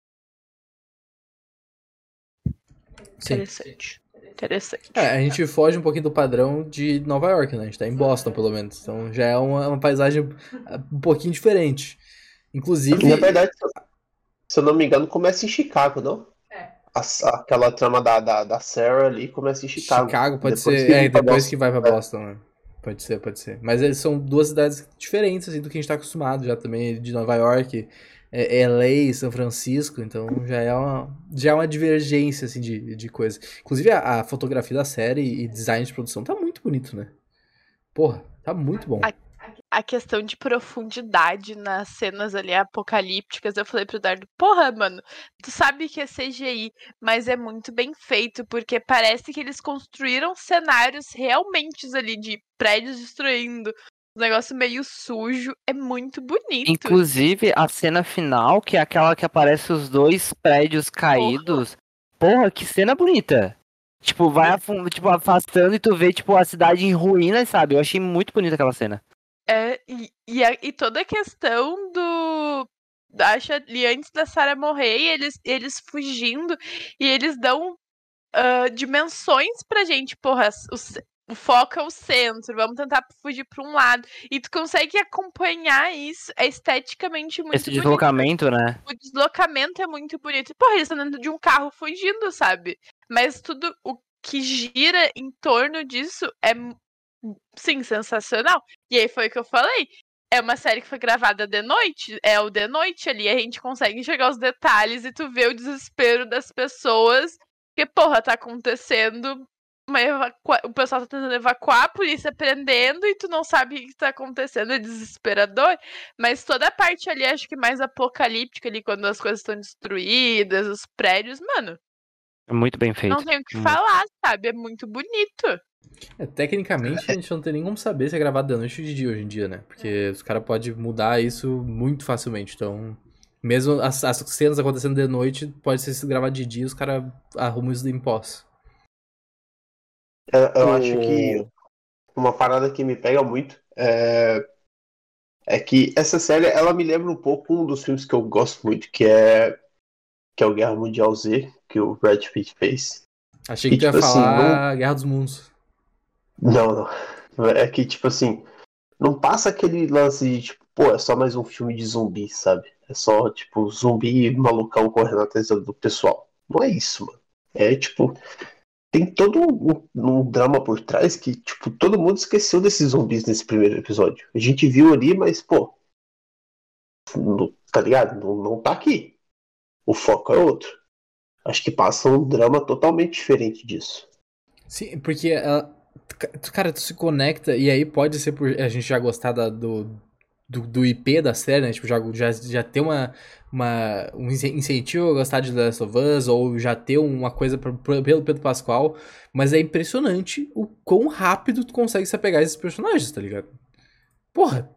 Sim. Interessante. Interessante. É, a gente foge um pouquinho do padrão de Nova York, né? A gente tá em Boston, pelo menos. Então já é uma, uma paisagem ah, um pouquinho diferente. Inclusive. Na verdade, se eu- se eu não me engano, começa em Chicago, não? É. A- aquela trama da, da, da Sarah ali começa em Chicago. Chicago, pode Depois ser. que É, depois Boston. que vai pra Boston, né? Pode ser, pode ser. Mas eles são duas cidades diferentes, assim, do que a gente tá acostumado já também, de Nova York, é, LA, São Francisco, então já é uma, já é uma divergência, assim, de, de coisa. Inclusive, a, a fotografia da série e design de produção tá muito bonito, né? Porra, tá muito bom. A- a questão de profundidade nas cenas ali apocalípticas, eu falei pro Dardo, porra, mano, tu sabe que é CGI, mas é muito bem feito, porque parece que eles construíram cenários realmente ali de prédios destruindo, um negócio meio sujo, é muito bonito. Inclusive, a cena final, que é aquela que aparece os dois prédios caídos. Porra, que cena bonita. Tipo, vai tipo, afastando e tu vê, tipo, a cidade em ruínas, sabe? Eu achei muito bonita aquela cena. É, e, e, a- e toda a questão do. Acho ali antes da Sarah morrer, eles, eles fugindo, e eles dão ah, dimensões pra gente. Porra, o, foco é o centro, vamos tentar fugir pra um lado. E tu consegue acompanhar isso, é esteticamente muito Esse bonito. deslocamento, né? O deslocamento é muito bonito. Porra, eles estão dentro de um carro fugindo, sabe? Mas tudo o que gira em torno disso é, sim, sensacional. E aí foi o que eu falei. É uma série que foi gravada de noite, é o de noite ali, a gente consegue enxergar os detalhes e tu vê o desespero das pessoas. Porque, porra, tá acontecendo. O pessoal tá tentando evacuar, a polícia prendendo e tu não sabe o que tá acontecendo, é desesperador. Mas toda a parte ali, acho que mais apocalíptica ali, quando as coisas estão destruídas, os prédios, mano, É muito bem feito. não tem o que Muito. falar, sabe? É muito bonito. É, tecnicamente, a gente não tem nem como saber se é gravado de noite ou de dia hoje em dia, né? Porque os caras podem mudar isso muito facilmente. Então, mesmo as, as cenas acontecendo de noite, pode ser gravado de dia, os caras arrumam isso em pós. Eu, eu acho que uma parada que me pega muito é, é que essa série ela me lembra um pouco um dos filmes que eu gosto muito, que é que é o Guerra Mundial Z, que o Brad Pitt fez. Achei que E, tu ia tipo assim, falar Guerra dos Mundos. Não, não. É que, tipo assim, não passa aquele lance de, tipo, pô, é só mais um filme de zumbi, sabe? É só, tipo, zumbi malucão correndo atrás do pessoal. Não é isso, mano. É, tipo, tem todo um, um drama por trás que, tipo, todo mundo esqueceu desses zumbis nesse primeiro episódio. A gente viu ali, mas, pô, não- tá ligado? Não, não tá aqui. O foco é outro. Acho que passa um drama totalmente diferente disso. Sim, porque tu- cara, tu se conecta, e aí pode ser por a gente já gostar da- do, do, do IP da série, né? Tipo, já, já, já ter uma, uma, um ince- incentivo a gostar de The Last of Us, ou já ter uma coisa pra- pra- pelo Pedro Pascoal, mas é impressionante o quão rápido tu consegue se apegar a esses personagens, tá ligado? Porra,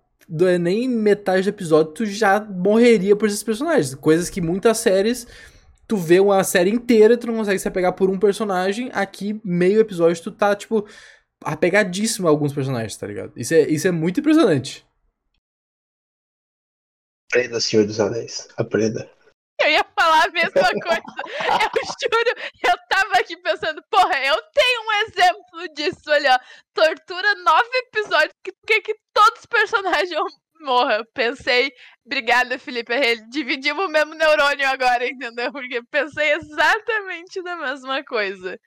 nem metade do episódio tu já morreria por esses personagens. Coisas que muitas séries tu vê uma série inteira e tu não consegue se apegar por um personagem, aqui, meio episódio, tu tá, tipo, apegadíssimo a alguns personagens, tá ligado? Isso é, isso é muito impressionante. Aprenda, Senhor dos Anéis. Aprenda. Eu ia falar a mesma coisa. Eu juro, eu tava aqui pensando, porra, eu tenho um exemplo disso ali, ó. Tortura nove episódios, que, que, que todos os personagens morram. Pensei, obrigada, Felipe, dividimos o mesmo neurônio agora, entendeu? Porque pensei exatamente na mesma coisa.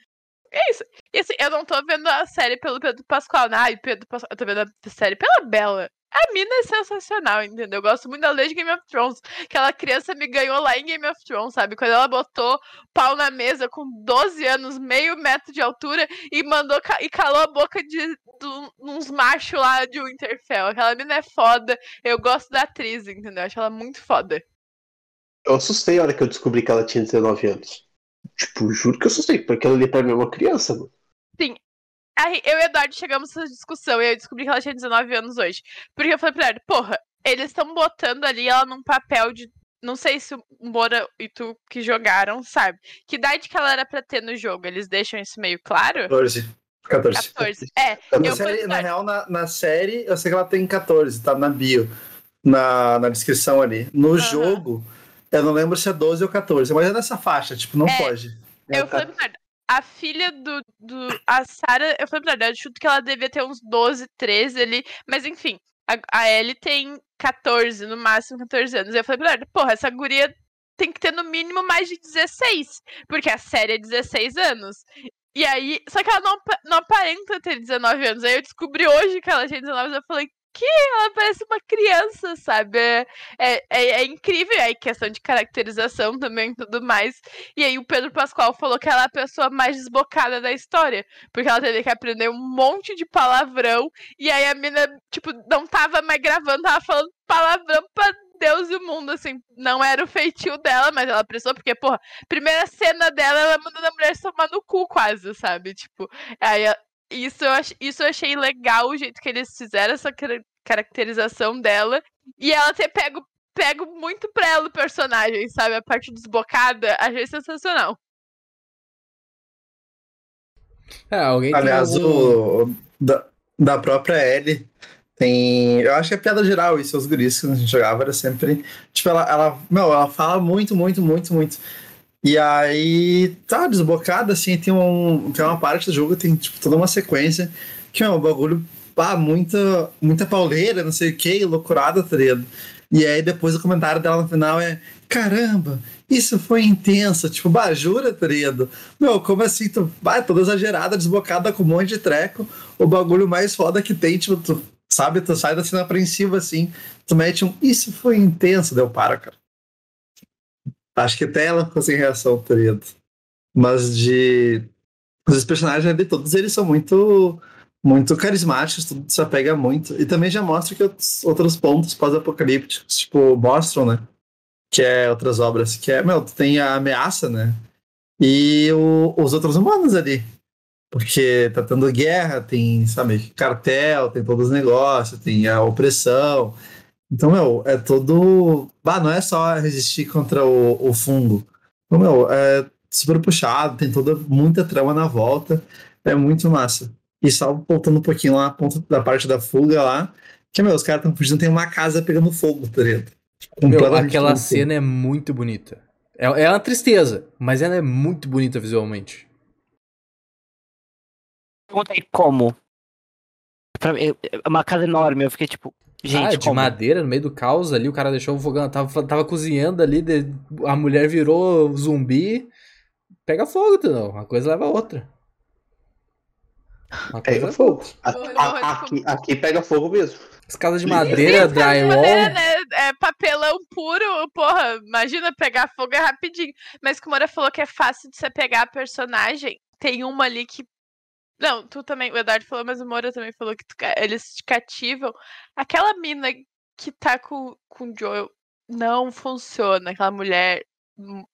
É isso. E assim, eu não tô vendo a série pelo Pedro Pascoal, né? Ai, Pedro Pascoal, eu tô vendo a série pela Bela. A mina é sensacional, entendeu? Eu gosto muito da Lei de Game of Thrones. Aquela criança me ganhou lá em Game of Thrones, sabe? Quando ela botou pau na mesa com 12 anos, meio metro de altura, e mandou e calou a boca de do- uns machos lá de Winterfell. Aquela mina é foda. Eu gosto da atriz, entendeu? Eu acho ela muito foda. Eu assustei a hora que eu descobri que ela tinha 19 anos. Tipo, juro que eu assustei, porque ela ali pra mim é uma criança, mano. aí eu e a Eduardo chegamos nessa discussão e eu descobri que ela tinha 19 anos hoje. Porque eu falei pra ela, porra, eles estão botando ali ela num papel de. Não sei se o Bora e tu que jogaram, sabe? Que idade que ela era pra ter no jogo? Eles deixam isso meio claro? 14. 14. 14. É, Na, série, falei, na real, na, na série, eu sei que ela tem 14, tá na bio, na, na descrição ali. No jogo, eu não lembro se é 12 ou 14, mas é nessa faixa, tipo, não É. pode. Eu falei pra ela, a filha do. do a Sarah, eu falei pra ela, eu chuto que ela devia ter uns 12, 13 ali. Mas enfim, a, a Ellie tem 14, no máximo 14 anos. Eu falei pra ela, porra, essa guria tem que ter no mínimo mais de 16. Porque a série é 16 anos. E aí, só que ela não, não aparenta ter 19 anos. Aí eu descobri hoje que ela tinha 19 anos. Eu falei, que? Ela parece uma criança, sabe? É, é, é, é incrível. Aí, questão de caracterização também e tudo mais. E aí o Pedro Pascoal falou que ela é a pessoa mais desbocada da história. Porque ela teve que aprender um monte de palavrão. E aí a mina, tipo, não tava mais gravando, tava falando palavrão pra Deus e o mundo, assim. Não era o feitio dela, mas ela precisou, porque, porra, primeira cena dela, ela mandando a mulher se tomar no cu quase, sabe? Tipo, aí isso eu, ach, isso eu achei legal, o jeito que eles fizeram essa cara- caracterização dela. E ela ter pego, pego muito pra ela o personagem, sabe? A parte desbocada, achei sensacional. É, alguém Aliás, algum... o, da, da própria Ellie tem. Eu acho que é piada geral isso, os guris que a gente jogava era sempre. Tipo, ela, ela. Meu, ela fala muito, muito, muito, muito. E aí, tá desbocada, assim, tem, um, tem uma parte do jogo, tem tipo, toda uma sequência, que é um bagulho, pá, muita, muita pauleira, não sei o que, loucurada, tá ligado? E aí depois o comentário dela no final é: caramba, isso foi intenso, tipo, bah, jura, tá? Meu, como assim? Tu vai toda exagerada, desbocada com um monte de treco. O bagulho mais foda que tem, tipo, tu sabe, tu sai da cena apreensiva assim, tu mete um. Isso foi intenso, deu para, cara. Acho que até ela ficou sem reação, ligado? Mas de. Os personagens ali, todos eles são muito. Muito carismáticos, tudo se apega muito. E também já mostra que outros, outros pontos pós-apocalípticos, tipo, mostram, né? Que é outras obras. Que é, meu, tem a ameaça, né? e o- os outros humanos ali. Porque tá tendo guerra, tem, sabe, cartel, tem todos os negócios, tem a opressão. Então, meu, é todo. Bah, não é só resistir contra o, o fungo. Então, meu, é super puxado, tem toda muita trama na volta. É muito massa. E só voltando um pouquinho lá, a ponto da parte da fuga lá, que, meu, os caras estão fugindo, tem uma casa pegando fogo, tá ligado? Meu, Completamente aquela cena é muito bonita. É, é uma tristeza, mas ela é muito bonita visualmente. Perguntei como. Pra mim, é uma casa enorme, eu fiquei tipo, gente, ah, de como? madeira, no meio do caos ali, o cara deixou o fogão, tava, tava cozinhando ali, de- a mulher virou zumbi. Pega fogo, entendeu? Uma coisa leva a outra. Uma coisa Pega leva a fogo. A- a- aqui, aqui pega fogo mesmo. As casas de madeira, Sim, drywall. né? É papelão puro, porra, imagina pegar fogo é rapidinho. Mas que o Moura falou que é fácil de você pegar a personagem. Tem uma ali que. Não, tu também, o Eduardo falou, mas o Moura também falou que tu eles te cativam. Aquela mina que tá com, com o Joel não funciona, aquela mulher hum,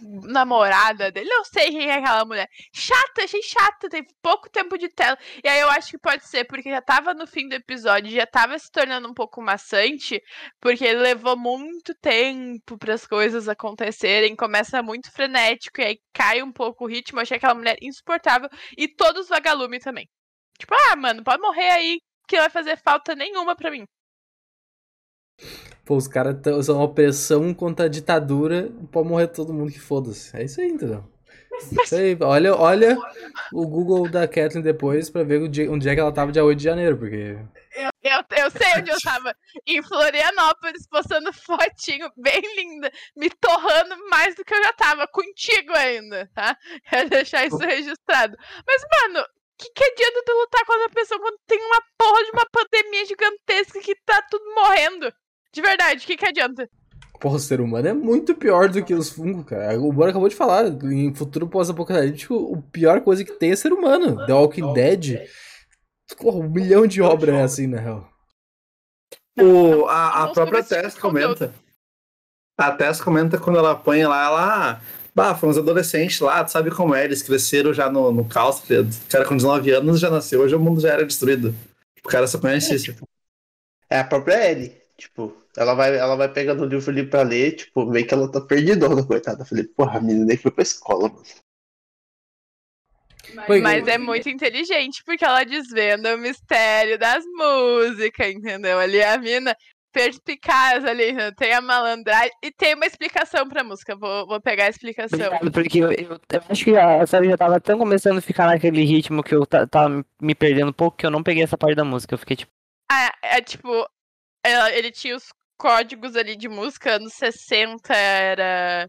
namorada dele, não sei quem é aquela mulher. Chata, achei chata, teve pouco tempo de tela. E aí eu acho que pode ser, porque já tava no fim do episódio, já tava se tornando um pouco maçante, porque ele levou muito tempo para as coisas acontecerem, começa muito frenético, e aí cai um pouco o ritmo. Achei aquela mulher insuportável. E todos os vagalumes também. Tipo, ah, mano, pode morrer aí, que não vai fazer falta nenhuma pra mim. Pô, os caras tão- são opressão contra a ditadura, pode morrer todo mundo que foda-se. É isso aí, entendeu? Isso aí. Olha, olha o Google da Kathleen depois pra ver onde é que ela tava dia 8 de janeiro, porque. Eu, eu sei onde eu tava. Em Florianópolis, postando fotinho bem linda, me torrando mais do que eu já tava, contigo ainda, tá? Quero deixar isso registrado. Mas, mano, que, que adianta tu lutar contra a pessoa quando tem uma porra de uma pandemia gigantesca que tá tudo morrendo? De verdade, o que, que adianta? Porra, o ser humano é muito pior do que os fungos, cara. O Bora acabou de falar, em futuro pós-apocalíptico, a pior coisa que tem é ser humano. The Walking Dead. Porra, um milhão de obras é assim, na real. O, a, a própria Tess o comenta. A Tess comenta quando ela apanha lá, ela. "Ah, Bah, foram uns adolescentes lá, tu sabe como é, eles cresceram já no, no caos? O cara com 19 anos já nasceu, hoje o mundo já era destruído. O cara só conhece isso. É a própria Ellie. Tipo, ela vai, ela vai pegando o livro ali pra ler, tipo, meio que ela tá perdidona, coitada. Eu falei, porra, a menina nem foi pra escola, mano. Foi- Mas é muito inteligente, porque ela desvenda o mistério das músicas, entendeu? Ali a mina perspicaz ali, né? tem a malandragem e tem uma explicação pra música. Vou, vou pegar a explicação. Obrigado, porque eu, eu- eu acho que a série já tava tão começando a ficar naquele ritmo que eu ta- tava me perdendo um pouco que eu não peguei essa parte da música. Eu fiquei tipo, Ah, é tipo, ele tinha os códigos ali de música, anos 60 era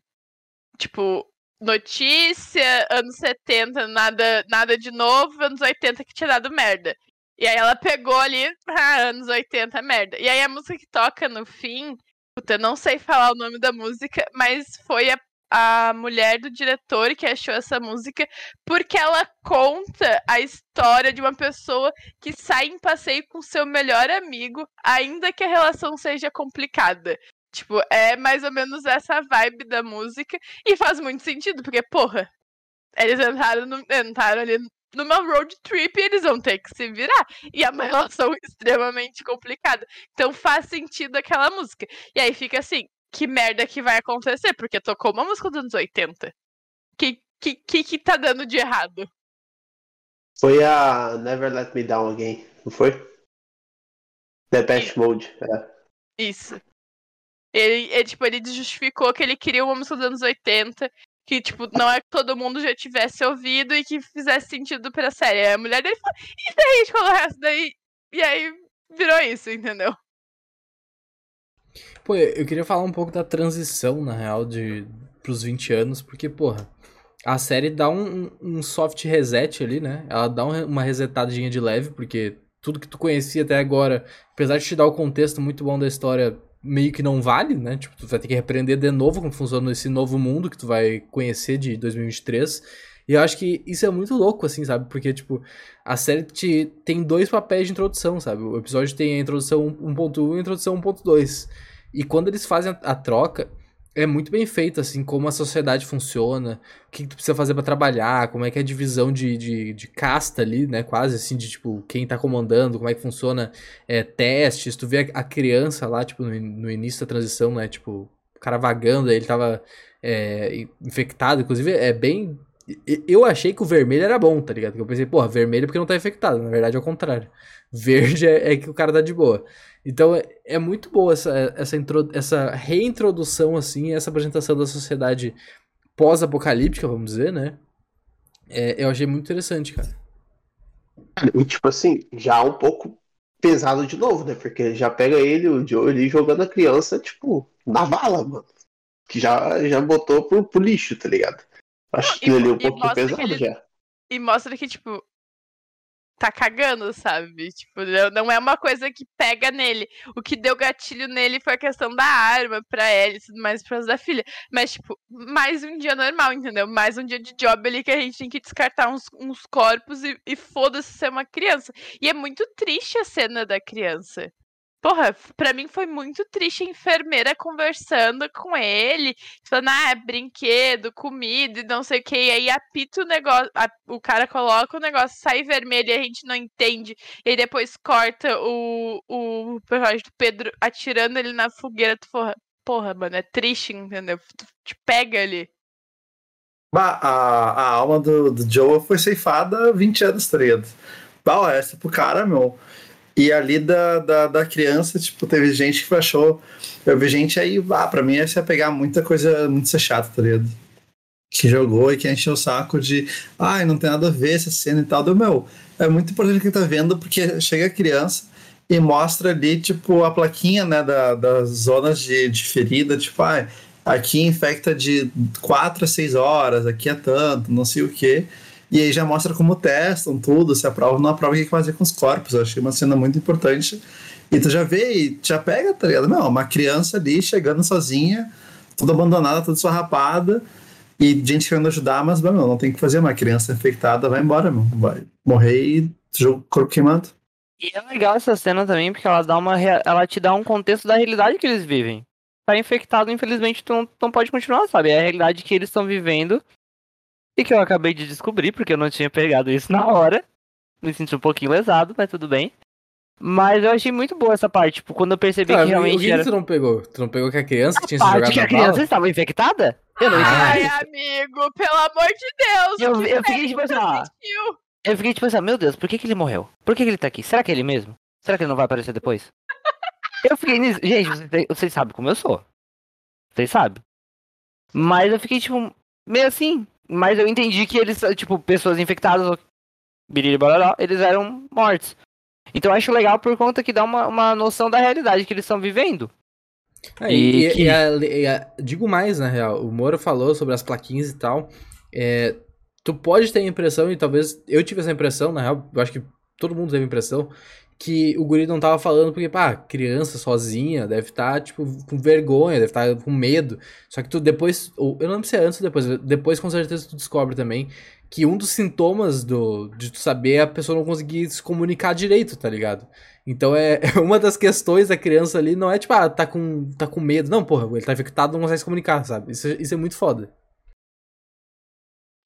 tipo notícia, anos 70 nada, nada de novo, anos 80 que tinha dado merda. E aí ela pegou ali, ah, anos 80 merda. E aí a música que toca no fim, puta, eu não sei falar o nome da música, mas foi a, a mulher do diretor que achou essa música, porque ela conta a história de uma pessoa que sai em passeio com seu melhor amigo, ainda que a relação seja complicada. Tipo, é mais ou menos essa vibe da música. E faz muito sentido, porque, porra, eles entraram, no- entraram ali numa road trip e eles vão ter que se virar. E é uma relação extremamente complicada. Então faz sentido aquela música. E aí fica assim, que merda que vai acontecer? Porque tocou uma música dos anos 80. Que que, que, que tá dando de errado? Foi a Never Let Me Down Again, não foi? Depeche Mode. É. Isso. Ele, ele, tipo, ele justificou que ele queria uma música dos anos 80, que, tipo, não é que todo mundo já tivesse ouvido e que fizesse sentido pra série. Aí a mulher dele falou, e se a gente colocar isso daí? E aí virou isso, entendeu? Pô, eu queria falar um pouco da transição, na real, de pros 20 anos, porque, porra, a série dá um, um soft reset ali, né? Ela dá um- uma resetadinha de leve, porque tudo que tu conhecia até agora, apesar de te dar o contexto muito bom da história, meio que não vale, né? Tipo, tu vai ter que repreender de novo como funciona esse novo mundo que tu vai conhecer de 2023. E eu acho que isso é muito louco, assim, sabe? Porque, tipo, a série te, tem dois papéis de introdução, sabe? O episódio tem a introdução 1.1 e a introdução 1.2. E quando eles fazem a, a troca, é muito bem feito, assim, como a sociedade funciona, o que, que tu precisa fazer pra trabalhar, como é que é a divisão de, de, de casta ali, né? Quase assim, de tipo, quem tá comandando, como é que funciona é, testes. Tu vê a, a criança lá, tipo, no, no início da transição, né? Tipo, o cara vagando, ele tava é, infectado. Inclusive, é bem. Eu achei que o vermelho era bom, tá ligado? Porque Eu pensei, porra, vermelho porque não tá infectado. Na verdade, é o contrário. Verde é, é que o cara tá de boa. Então é, é muito boa essa, essa, intro- essa reintrodução, assim, essa apresentação da sociedade pós-apocalíptica, vamos dizer, né? É, eu achei muito interessante, cara. E tipo assim, já um pouco pesado de novo, né? Porque já pega ele, o Joe ali jogando a criança, tipo, na vala, mano. Que já, já botou pro, pro lixo, tá ligado? Acho que E- ele é um pouquinho mostra que pesado ele- já. E mostra que, tipo, tá cagando, sabe? Tipo, não- é uma coisa que pega nele. O que deu gatilho nele foi a questão da arma pra ele e tudo mais por causa da filha. Mas, tipo, mais um dia normal, entendeu? Mais um dia de job ali que a gente tem que descartar uns, uns corpos e, e foda-se ser uma criança. E é muito triste a cena da criança. Porra, pra mim foi muito triste a enfermeira conversando com ele, falando, ah, brinquedo, comida e não sei o que. E aí apita o negócio, a- o cara coloca o negócio, sai vermelho e a gente não entende. E aí depois corta o, o personagem do Pedro atirando ele na fogueira. Tu porra, porra, mano, é triste, entendeu? Tu te pega ali. Bah, a, a alma do, do Joe foi ceifada há 20 anos, tá ligado? Bah, essa pro cara, meu. E ali da, da, da criança, tipo, teve gente que achou. Eu vi gente aí, ah, pra mim ia pegar muita coisa muito ser chata, tá ligado? Que jogou e que encheu o saco de. Ai, não tem nada a ver essa cena e tal. Do meu. É muito importante quem tá vendo, porque chega a criança e mostra ali, tipo, a plaquinha, né, da, das zonas de, de ferida, tipo, ai, aqui infecta de 4 a 6 horas, aqui é tanto, não sei o quê. E aí já mostra como testam tudo, se aprova ou não aprova, o que fazer com os corpos. Eu achei uma cena muito importante. E tu já vê e já pega, tá ligado? Não, uma criança ali chegando sozinha, toda abandonada, toda esfarrapada, e gente querendo ajudar, mas, meu, não tem o que fazer. Uma criança infectada vai embora, meu. Vai morrer e jogo corpo queimado. E é legal essa cena também, porque ela dá uma ela te dá um contexto da realidade que eles vivem. tá infectado, infelizmente, tu não, não pode continuar, sabe? É a realidade que eles estão vivendo e que eu acabei de descobrir, porque eu não tinha pegado isso na hora. Me senti um pouquinho lesado, mas tudo bem. Mas eu achei muito boa essa parte, tipo, quando eu percebi Tá, que o realmente que era. tu não pegou? Tu não pegou que a criança que tinha se jogado que a criança bala? estava infectada? Eu não Ai, entendi. amigo, pelo amor de Deus. Eu- que eu fiquei tipo assim, ó. Eu fiquei tipo assim, meu Deus, por que, que ele morreu? Por que, que ele tá aqui? Será que é ele mesmo? Será que ele não vai aparecer depois? eu fiquei nisso. Gente, vocês, vocês sabem como eu sou. Vocês sabem. Mas eu fiquei, tipo, meio assim. Mas eu entendi que eles, tipo, pessoas infectadas, biriri, barará, eles eram mortos. Então eu acho legal por conta que dá uma, uma noção da realidade que eles estão vivendo. É, e, E e- que- e a- e a- digo mais, na real. O Moro falou sobre as plaquinhas e tal. É, tu pode ter a impressão, e talvez eu tive essa impressão, na real, eu acho que todo mundo teve a impressão, que o guri não tava falando porque, pá, criança sozinha deve estar, tipo, com vergonha, deve estar com medo. Só que tu depois, ou, eu não lembro se é antes ou depois, depois com certeza tu descobre também que um dos sintomas do, de tu saber é a pessoa não conseguir se comunicar direito, tá ligado? Então é uma das questões da criança ali, não é tipo, ah, tá com, tá com medo. Não, porra, ele tá infectado, não consegue se comunicar, sabe? Isso, isso é muito foda.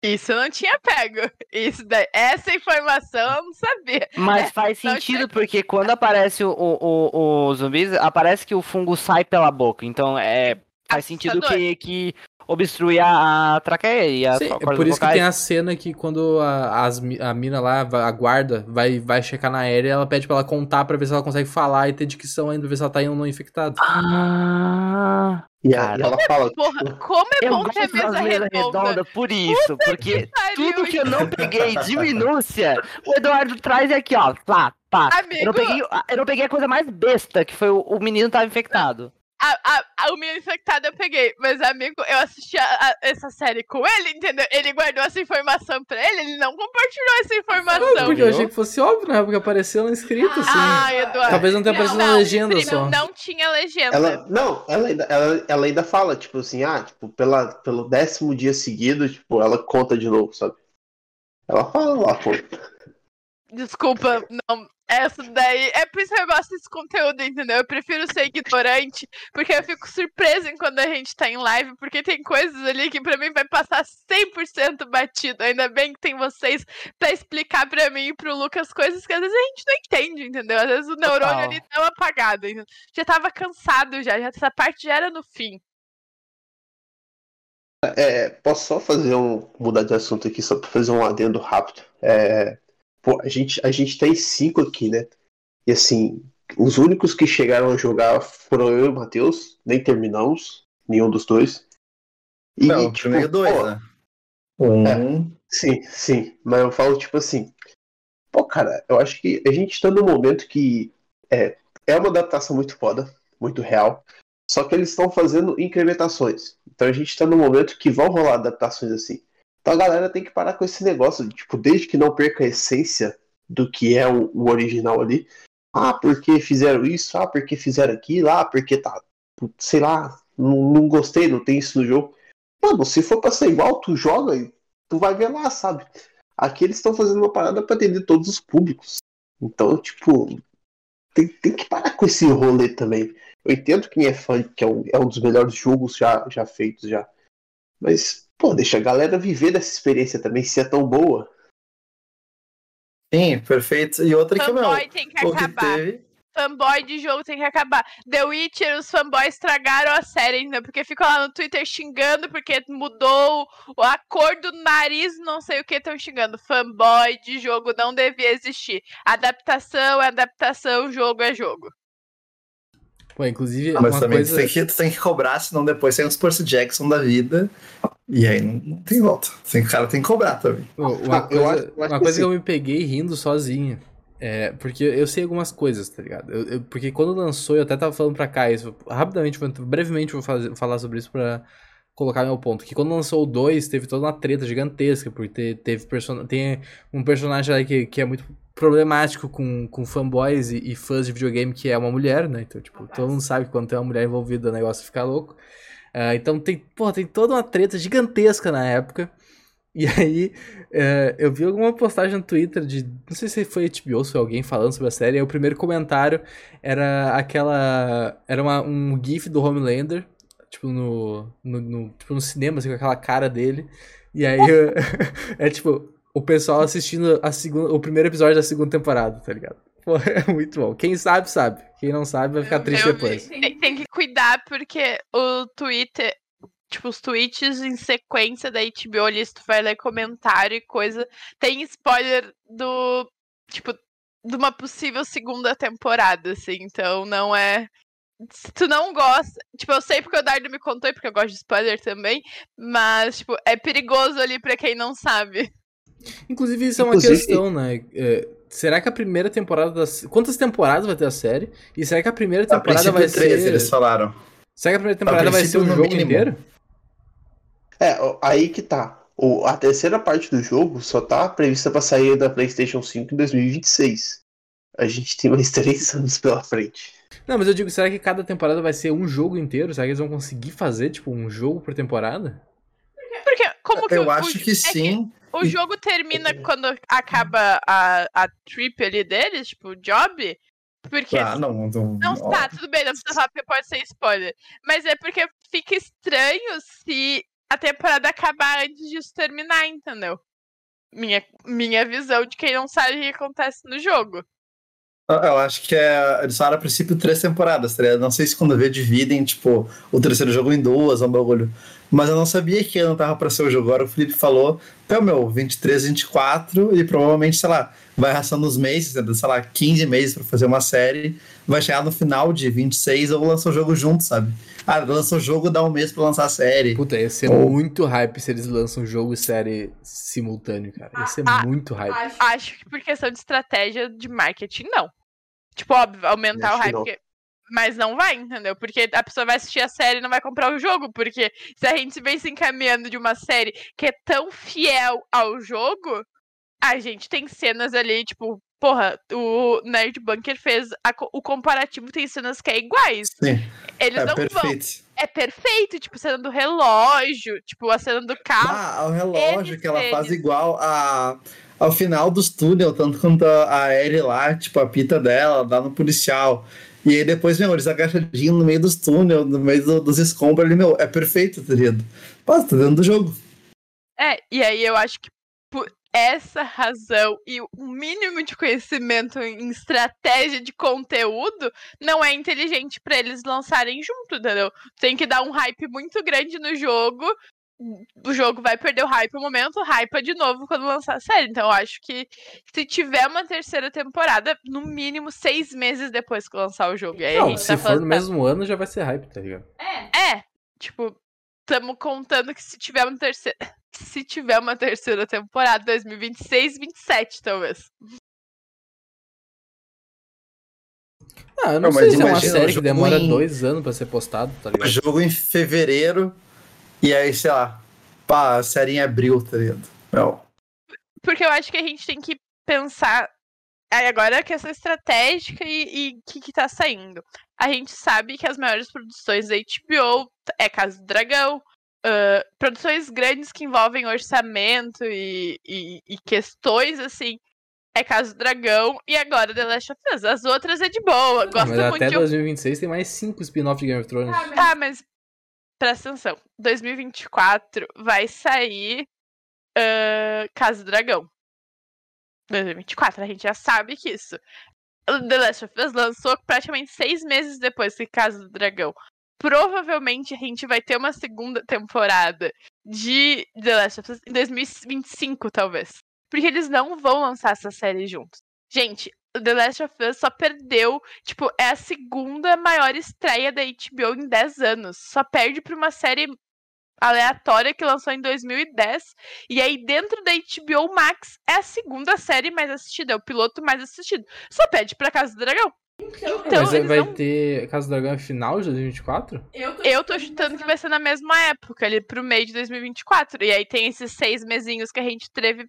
Isso eu não tinha pego. Isso daí, essa informação eu não sabia. Mas É, faz não sentido, porque quando aparece o, o, o, o zumbis, aparece que o fungo sai pela boca. Então é. Faz sentido Assustador. que, que obstrui a, a traqueia e as Sim, é por isso que vocais. tem a cena que quando a, as a mina lá, a guarda, vai, vai checar na aérea, ela pede pra ela contar pra ver se ela consegue falar e ter dicção ainda, ver se ela tá indo ou não infectada. Ah, E, a- Cara. e ela fala, Porra, como é eu bom ter mesa redonda. redondas por isso, porque Pariu, tudo que eu não peguei de minúcia, o Eduardo traz aqui, ó, pá, pá. Eu Amigo, não, peguei, eu não peguei a coisa mais besta, que foi o, o menino tava infectado. a, a, a, o meu infectado eu peguei, mas amigo, eu assisti a- a- essa série com ele, entendeu? Ele guardou essa informação pra ele, ele não compartilhou essa informação. Porque eu achei que fosse óbvio, né? Porque apareceu lá escrito, assim. Ah, Eduardo. Talvez não tenha aparecido na legenda primo, só. Não tinha legenda. ela, não, ela ainda, ela, ela ainda fala, tipo assim, ah, tipo, pela, pelo décimo dia seguido, tipo, ela conta de novo, sabe? Ela fala lá, pô. Desculpa, não. Essa daí. É por isso que eu gosto desse conteúdo, entendeu? Eu prefiro ser ignorante, porque eu fico surpresa quando a gente tá em live, porque tem coisas ali que pra mim vai passar 100% batido. Ainda bem que tem vocês pra explicar pra mim e pro Lucas coisas que às vezes a gente não entende, entendeu? Às vezes o neurônio Total. ali tava apagado. entendeu? Já tava cansado já, já essa parte já era no fim. É, posso só fazer um. mudar de assunto aqui, só pra fazer um adendo rápido. É, a gente, a gente tem cinco aqui, né? E assim, os únicos que chegaram a jogar foram eu e o Matheus, nem terminamos, nenhum dos dois. E, Não, o tipo, primeiro dois, pô, né? Um. Sim, sim. Mas eu falo, tipo assim. Pô, cara, eu acho que a gente tá num momento que é, é uma adaptação muito foda, muito real. Só que eles estão fazendo incrementações. Então a gente tá num momento que vão rolar adaptações assim. Então a galera tem que parar com esse negócio, de, tipo, desde que não perca a essência do que é o, o original ali. Ah, porque fizeram isso, ah, porque fizeram aquilo, ah, porque tá. Sei lá, não, não gostei, não tem isso no jogo. Mano, se for pra ser igual, tu joga e tu vai ver lá, sabe? Aqui eles estão fazendo uma parada pra atender todos os públicos. Então, tipo, tem, tem que parar com esse rolê também. Eu entendo quem é fã, que é um, é um dos melhores jogos já, já feitos já. Mas, pô, deixa a galera viver dessa experiência também, se é tão boa. Sim, perfeito. E outra que, meu, Fanboy tem que o que acabar. teve. fanboy de jogo tem que acabar. The Witcher, os fanboys estragaram a série, né? Porque ficam lá no Twitter xingando porque mudou a cor do nariz, não sei o que estão xingando. Fanboy de jogo não devia existir. Adaptação é adaptação, jogo é jogo. Pô, inclusive, Mas uma também coisa... tu, tem que, tem que cobrar, senão depois tem os Percy Jackson da vida. E aí não, não tem volta. Tem, o cara tem que cobrar também. Pô, Uma Ah, eu coisa, acho- eu acho uma que coisa que eu me peguei rindo sozinho. É, porque eu sei algumas coisas, tá ligado? Eu- eu- porque quando lançou, eu até tava falando pra cá, isso, rapidamente, brevemente vou fazer- falar sobre isso pra colocar meu ponto. Que quando lançou o 2, teve toda uma treta gigantesca, porque te- teve person tem um personagem aí que, que é muito problemático com, com fanboys e, e fãs de videogame, que é uma mulher, né? Então, tipo, todo mundo sabe que quando tem uma mulher envolvida o negócio fica louco. Ah, então tem, pô, tem toda uma treta gigantesca na época. E aí, é, eu vi alguma postagem no Twitter de. Não sei se foi HBO ou se foi alguém falando sobre a série. E o primeiro comentário era aquela. Era uma, um GIF do Homelander, tipo, no, no, no, tipo, no cinema, assim, com aquela cara dele. E aí, é tipo, o pessoal assistindo a segunda, o primeiro episódio da segunda temporada, tá ligado? Pô, é muito bom. Quem sabe, sabe. Quem não sabe vai ficar triste Eu- depois. Tem, tem que cuidar porque o Twitter, tipo, os tweets em sequência da HBO ali, se tu vai ler comentário e coisa, tem spoiler do, tipo, de uma possível segunda temporada, assim, então não é. Se tu não gosta. Tipo, eu sei porque o Dardo me contou e porque eu gosto de spoiler também. Mas, tipo, é perigoso ali pra quem não sabe. Inclusive, isso é uma Inclusive- questão, né? É, será que a primeira temporada das. Quantas temporadas vai ter a série? E será que a primeira A temporada princípio vai 13, ser. eles falaram. Será que a primeira temporada vai ser um no jogo mínimo. inteiro? É, aí que tá. O, a terceira parte do jogo só tá prevista pra sair da PlayStation 5 em 2026. A gente tem mais três anos pela frente. Não, mas eu digo, será que cada temporada vai ser um jogo inteiro? Será que eles vão conseguir fazer, tipo, um jogo por temporada? Porque, como que Eu o, acho o, que sim. O jogo termina quando acaba a, a trip ali deles, tipo, o job. Porque. Ah, não, não, Não, ó, tá, tudo bem, não precisa falar porque pode ser spoiler. Mas é porque fica estranho se a temporada acabar antes disso terminar, entendeu? Minha, minha visão de quem não sabe o que acontece no jogo. Eu acho que é. Eles falaram a princípio três temporadas, tá ligado? Não sei se quando vê dividem, tipo, o terceiro jogo em duas, é um bagulho. Mas eu não sabia que não tava pra ser o jogo. Agora o Felipe falou, então, meu, 23, 24, e provavelmente, sei lá, vai raçando os meses, sei lá, 15 meses pra fazer uma série. Vai chegar no final de 26 ou lança o jogo junto, sabe? Ah, lança o jogo, dá um mês pra lançar a série. Puta, ia ser Ou- muito hype se eles lançam jogo e série simultâneo, cara. Ia ser Ah, muito hype. Acho que por questão de estratégia de marketing, não. Tipo, óbvio, aumentar o hype. não. porque- Mas não vai, entendeu? Porque a pessoa vai assistir a série e não vai comprar o jogo. Porque se a gente vem se encaminhando de uma série que é tão fiel ao jogo, a gente tem cenas ali, tipo, porra, o Nerd Bunker fez a o comparativo, tem cenas que é iguais. Sim, Eles é não vão. perfeito. É perfeito, tipo, cena do relógio, tipo, a cena do carro. Ah, o relógio Eles, que ela faz eles. igual a, ao final dos túneis, tanto quanto a, Ellie lá, tipo, a pita dela, dá no policial. E aí depois, meu, eles agachadinhos no meio dos túneis, no meio do- dos escombros ali, meu, é perfeito, tá ligado? Pô, tá dentro do jogo. É, e aí eu acho que por essa razão e o mínimo de conhecimento em estratégia de conteúdo não é inteligente pra eles lançarem junto, entendeu? Tem que dar um hype muito grande no jogo. O jogo vai perder o hype um momento, hypa de novo quando lançar a série. Então eu acho que se tiver uma terceira temporada, no mínimo seis meses depois que lançar o jogo. E aí Não, gente se tá for no da- mesmo ano já vai ser hype, tá ligado? é, tipo, estamos contando que se tiver uma terceira. Se tiver uma terceira temporada, 2026, 27, talvez. Ah, eu não, Não, sei mas se é uma série o que demora em- dois anos pra ser postado, tá O ligado? jogo em fevereiro, e aí, sei lá, pá, a série em abril, tá ligado? Meu, Porque eu acho que a gente tem que pensar. Aí agora a questão estratégica e o que, que tá saindo. A gente sabe que as maiores produções da HBO é Casa do Dragão. ah, produções grandes que envolvem orçamento e, e, e questões assim. É Casa do Dragão e agora The Last of Us. As outras é de boa. Gosto Mas muito até de 2026 tem mais cinco spin-off de Game of Thrones. Tá, mas presta atenção. 2024 vai sair ah, Casa do Dragão. 2024, a gente já sabe que isso. The Last of Us lançou praticamente seis meses depois que Casa do Dragão. Provavelmente a gente vai ter uma segunda temporada de The Last of Us em 2025, talvez. Porque eles não vão lançar essa série juntos. Gente, The Last of Us só perdeu Tipo, é a segunda maior estreia da HBO em 10 anos. Só perde pra uma série aleatória que lançou em 2010. E aí, dentro da HBO Max, é a segunda série mais assistida, é o piloto mais assistido. Só pede pra Casa do Dragão. Então, Mas eles vai não... ter Casa do Dragão é final de 2024? Eu tô chutando que vai ser na mesma época, ali pro meio de 2024. E aí tem esses seis mesinhos que a gente teve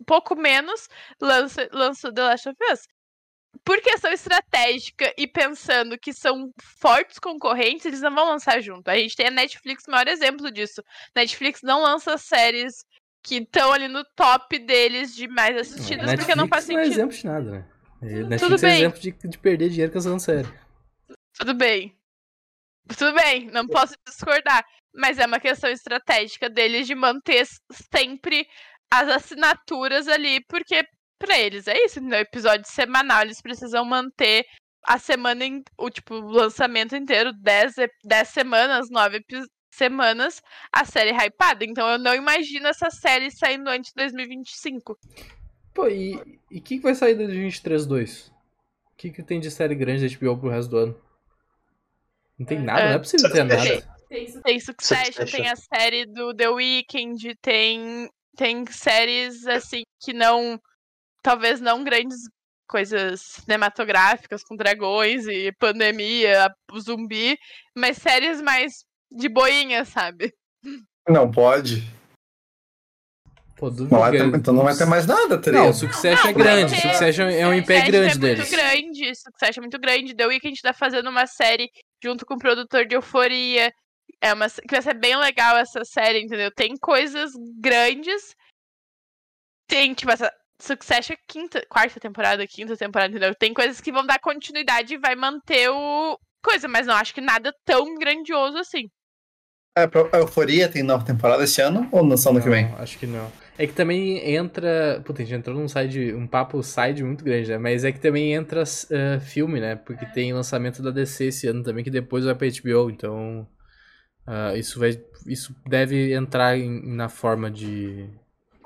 um pouco menos, lança, lançou The Last of Us. Por questão estratégica e pensando que são fortes concorrentes, eles não vão lançar junto. A gente tem a Netflix, o maior exemplo disso. Netflix não lança séries que estão ali no top deles de mais assistidas, porque não faz não é sentido. exemplo de nada, né? Netflix Tudo é bem. exemplo de, de perder dinheiro cancelando série. Tudo bem. Tudo bem, não posso discordar. Mas é uma questão estratégica deles de manter sempre as assinaturas ali, porque pra eles é isso, no episódio semanal eles precisam manter a semana, in- o tipo, o lançamento inteiro, 10, ep- 10 semanas, 9 epi- semanas, a série hypada. Então eu não imagino essa série saindo antes de 2025. Pô, e o que, que vai sair do 23.2? O que, que tem de série grande da HBO pro resto do ano? Não tem nada, É. não é possível ter nada. Tem Succession, Succession. tem a série do The Weeknd, tem, tem séries assim que não. Talvez não grandes coisas cinematográficas com dragões e pandemia, zumbi, mas séries mais de boinha, sabe? Não pode. Pô, duvido Não vai que ter- então não vai ter mais nada, tá Não? Succession é Não, grande. ter. Succession é um pé Succession grande é deles. muito grande, Succession é muito grande. The Weeknd tá fazendo uma série junto com o produtor de Euforia. É uma que vai ser bem legal essa série, entendeu? Tem coisas grandes. Tem, tipo, essa Succession é quinta, quarta temporada, quinta temporada, entendeu? Tem coisas que vão dar continuidade e vai manter o coisa, mas não acho que nada tão grandioso assim. É, pra- a Euforia tem nova temporada esse ano ou não só ano que vem? Acho que não. É que também entra. Puta, a gente entrou num side, um papo side muito grande, né? Mas é que também entra eh, filme, né? Porque tem lançamento da DC esse ano também, que depois vai pra HBO, então. ah, isso vai. Isso deve entrar em- na forma de.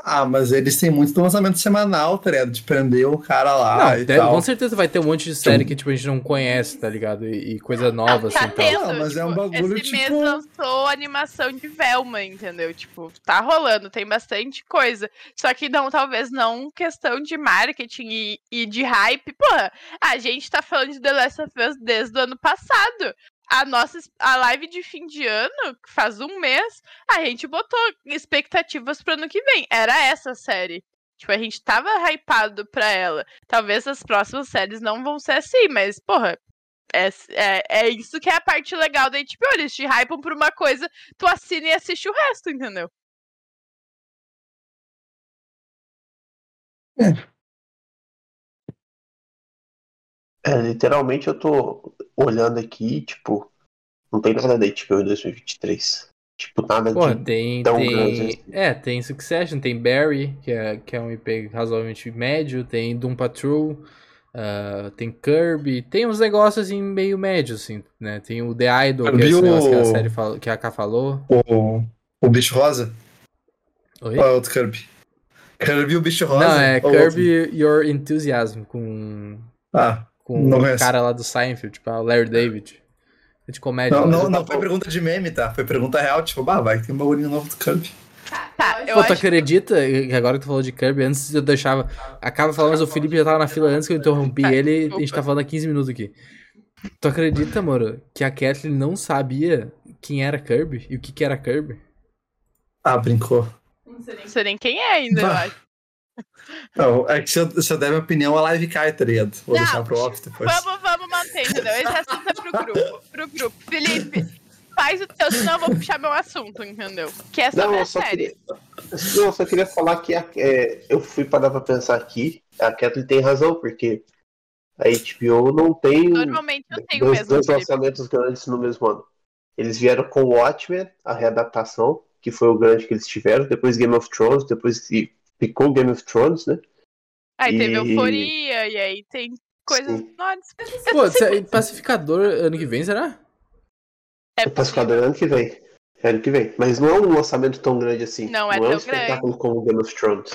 Ah, mas eles têm muito do lançamento semanal, tá ligado? De prender o cara lá não, e deve- tal. com certeza vai ter um monte de série que tipo, a gente não conhece, tá ligado? E, e coisa nova, tá assim. tendo, Não, mas é um tipo, bagulho, Esse mês tipo- lançou a animação de Velma, entendeu? Tipo, tá rolando, tem bastante coisa. Só que não, talvez não questão de marketing e, e de hype. Porra, a gente tá falando de The Last of Us desde o ano passado. A nossa a live de fim de ano, que faz um mês, a gente botou expectativas pro ano que vem. Era essa série. Tipo, a gente tava hypado pra ela. Talvez as próximas séries não vão ser assim, mas, porra, é, é, é isso que é a parte legal da HBO. Eles te hypam por uma coisa, tu assina e assiste o resto, entendeu? É, literalmente eu tô olhando aqui, tipo, não tem nada da HBO em 2023. Tipo, nada Pô, de. tem. tão tem grande assim. é, tem Succession, tem Barry, que é, que é um IP razoavelmente médio, tem Doom Patrol, ah, tem Kirby, tem uns negócios assim meio médios, assim, né? Tem o The Idol, que é esse negócio que a o- série falou, que a K falou. O, o bicho rosa? Oi? Ou é outro Kirby? Kirby e o bicho rosa? Não, é Kirby Your Enthusiasm com, outro? Ah, com Não o cara lá do Seinfeld, tipo, o Larry David. De comédia. não, não, não foi pergunta de meme, tá? Foi pergunta real, tipo, bah, vai que tem um bagulhinho novo do Kirby. Tá, eu Pô, tu acredita que agora que tu falou de Kirby, antes eu deixava. Acaba falando, mas o Felipe já tava na fila antes que eu interrompi Tá, ele e a desculpa. gente tá falando há 15 minutos aqui. Tu acredita, mano, que a Kathleen não sabia quem era Kirby e o que, que era Kirby? Ah, brincou. não sei nem quem é ainda, eu Bah. acho. Não, é que se eu, se eu der minha opinião, a live cai, tá ligado? Vou Não, deixar pro off depois. Vamos, vamos manter, entendeu? Esse assunto é pro grupo. Pro grupo. Felipe, faz o teu, senão eu vou puxar meu assunto, entendeu? Que é sobre Não, a eu só série. queria, não, eu só queria falar que a- é, eu fui parar pra pensar aqui, a Kathleen tem razão, porque a HBO não tem Normalmente eu tenho dois, mesmo, dois Felipe. lançamentos grandes no mesmo ano. Eles vieram com Watchmen, a readaptação, que foi o grande que eles tiveram, depois Game of Thrones, depois ficou Game of Thrones, né? Aí teve E- Euforia, e aí tem coisas Sim. menores. Pô, cê- Pacificador ano que vem, será? É O Pacificador é ano que vem. É ano que vem. Mas não é um lançamento tão grande assim. Não é um tão espetáculo como Game of Thrones.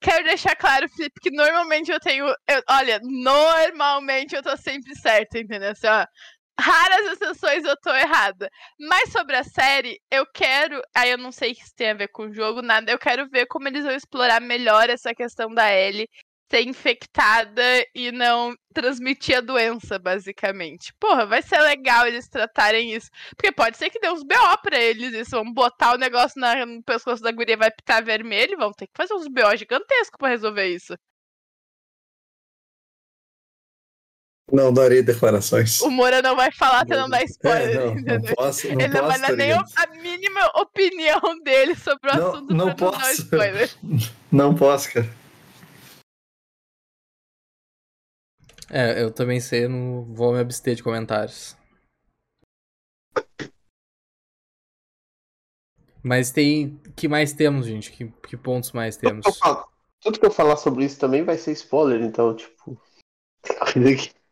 Quero deixar claro, Felipe, que normalmente eu tenho. eu- olha, normalmente eu tô sempre certa, entendeu? Assim, ó, raras exceções eu tô errada. Mas sobre a série, eu quero. Aí eu não sei se tem a ver com o jogo, nada. Eu quero ver como eles vão explorar melhor essa questão da Ellie ser infectada e não transmitir a doença, basicamente. Porra, vai ser legal eles tratarem isso. Porque pode ser que dê uns BO pra eles. Eles vão botar o negócio na- no pescoço da guria, vai pitar vermelho vão ter que fazer uns BO gigantescos pra resolver isso. Não darei declarações. O Moura não vai falar até não dar É, spoiler, não, não entendeu? posso, não Ele não vai posso, dar tá nem ligado? a mínima opinião dele sobre o Não- assunto não pra não dar posso. spoiler. Não posso, cara. É, eu também sei, eu não vou me abster de comentários. Mas tem. que mais temos, gente? Que, que pontos mais temos? Tudo que, eu falo- tudo que eu falar sobre isso também vai ser spoiler, então, tipo.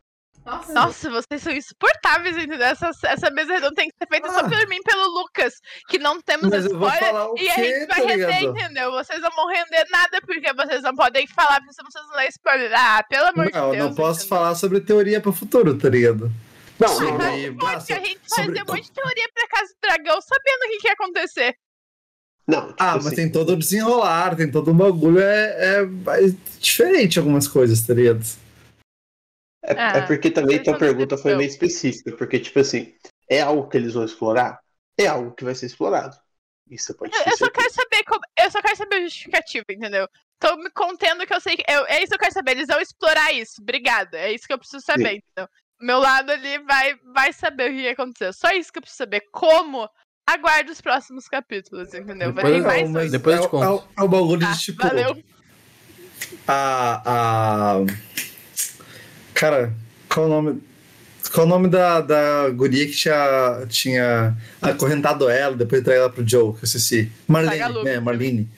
Nossa, vocês são insuportáveis, entendeu? Essa, essa mesa redonda tem que ser feita só Ah. por mim pelo Lucas, que não temos Mas eu spoiler. o E a quê, gente vai tá render, entendeu? Vocês não vão render nada porque vocês não podem falar, porque vocês não dão spoiler. Ah, pelo amor Não, de Deus. não posso entendeu? falar sobre teoria pro futuro, tá ligado? Não, Sobre- não, Mas não. pode, a gente sobre- fazer um monte de teoria pra casa do dragão sabendo o que, que ia acontecer. Não, tipo Ah, mas assim, tem todo o desenrolar, tem todo um bagulho, é, é mais diferente algumas coisas, tá ligado? É, Ah, é porque também tua pergunta foi meio específica, porque, tipo assim, é algo que eles vão explorar? É algo que vai ser explorado. Isso pode Eu, ter eu só quero saber como. Eu só quero saber a justificativa, entendeu? Tô me contendo que eu sei que. eu- é isso que eu quero saber. Eles vão explorar isso. Obrigada. É isso que eu preciso saber, entendeu? Meu lado ali vai, vai saber o que aconteceu. Só isso que eu preciso saber. Como? Aguarde os próximos capítulos, entendeu? Vai Depois ter eu- mais Não, depois eu te é, o- conto. É, o- é o bagulho Tá, de tipo. valeu. A. a... Cara, qual o nome. Qual o nome da, da guria que tinha, tinha acorrentado ela, depois entrega ela pro Joe, que eu esqueci. Marlene, né? Marlene.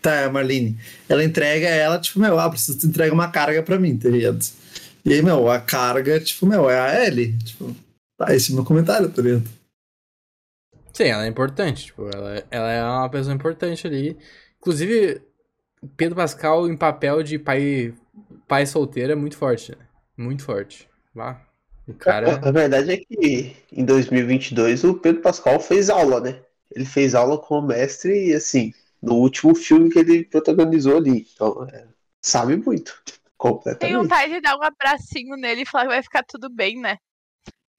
Tá, é a Marlene. Ela entrega ela, tipo, meu, ah, preciso que tu entrega uma carga pra mim, tá ligado? E aí, meu, a carga, tipo, meu, é a Ellie. Tipo, tá, esse é o meu comentário, tá ligado? Sim, ela é importante. Tipo, ela, ela é uma pessoa importante ali. Inclusive, Pedro Pascal em papel de pai, pai solteiro é muito forte, né? Muito forte. Lá. O cara. A verdade é que em 2022 o Pedro Pascal fez aula, né? Ele fez aula com o mestre e, assim, no último filme que ele protagonizou ali. Então, é, sabe muito. Tem Completamente. vontade de dar um abracinho nele e falar que vai ficar tudo bem, né?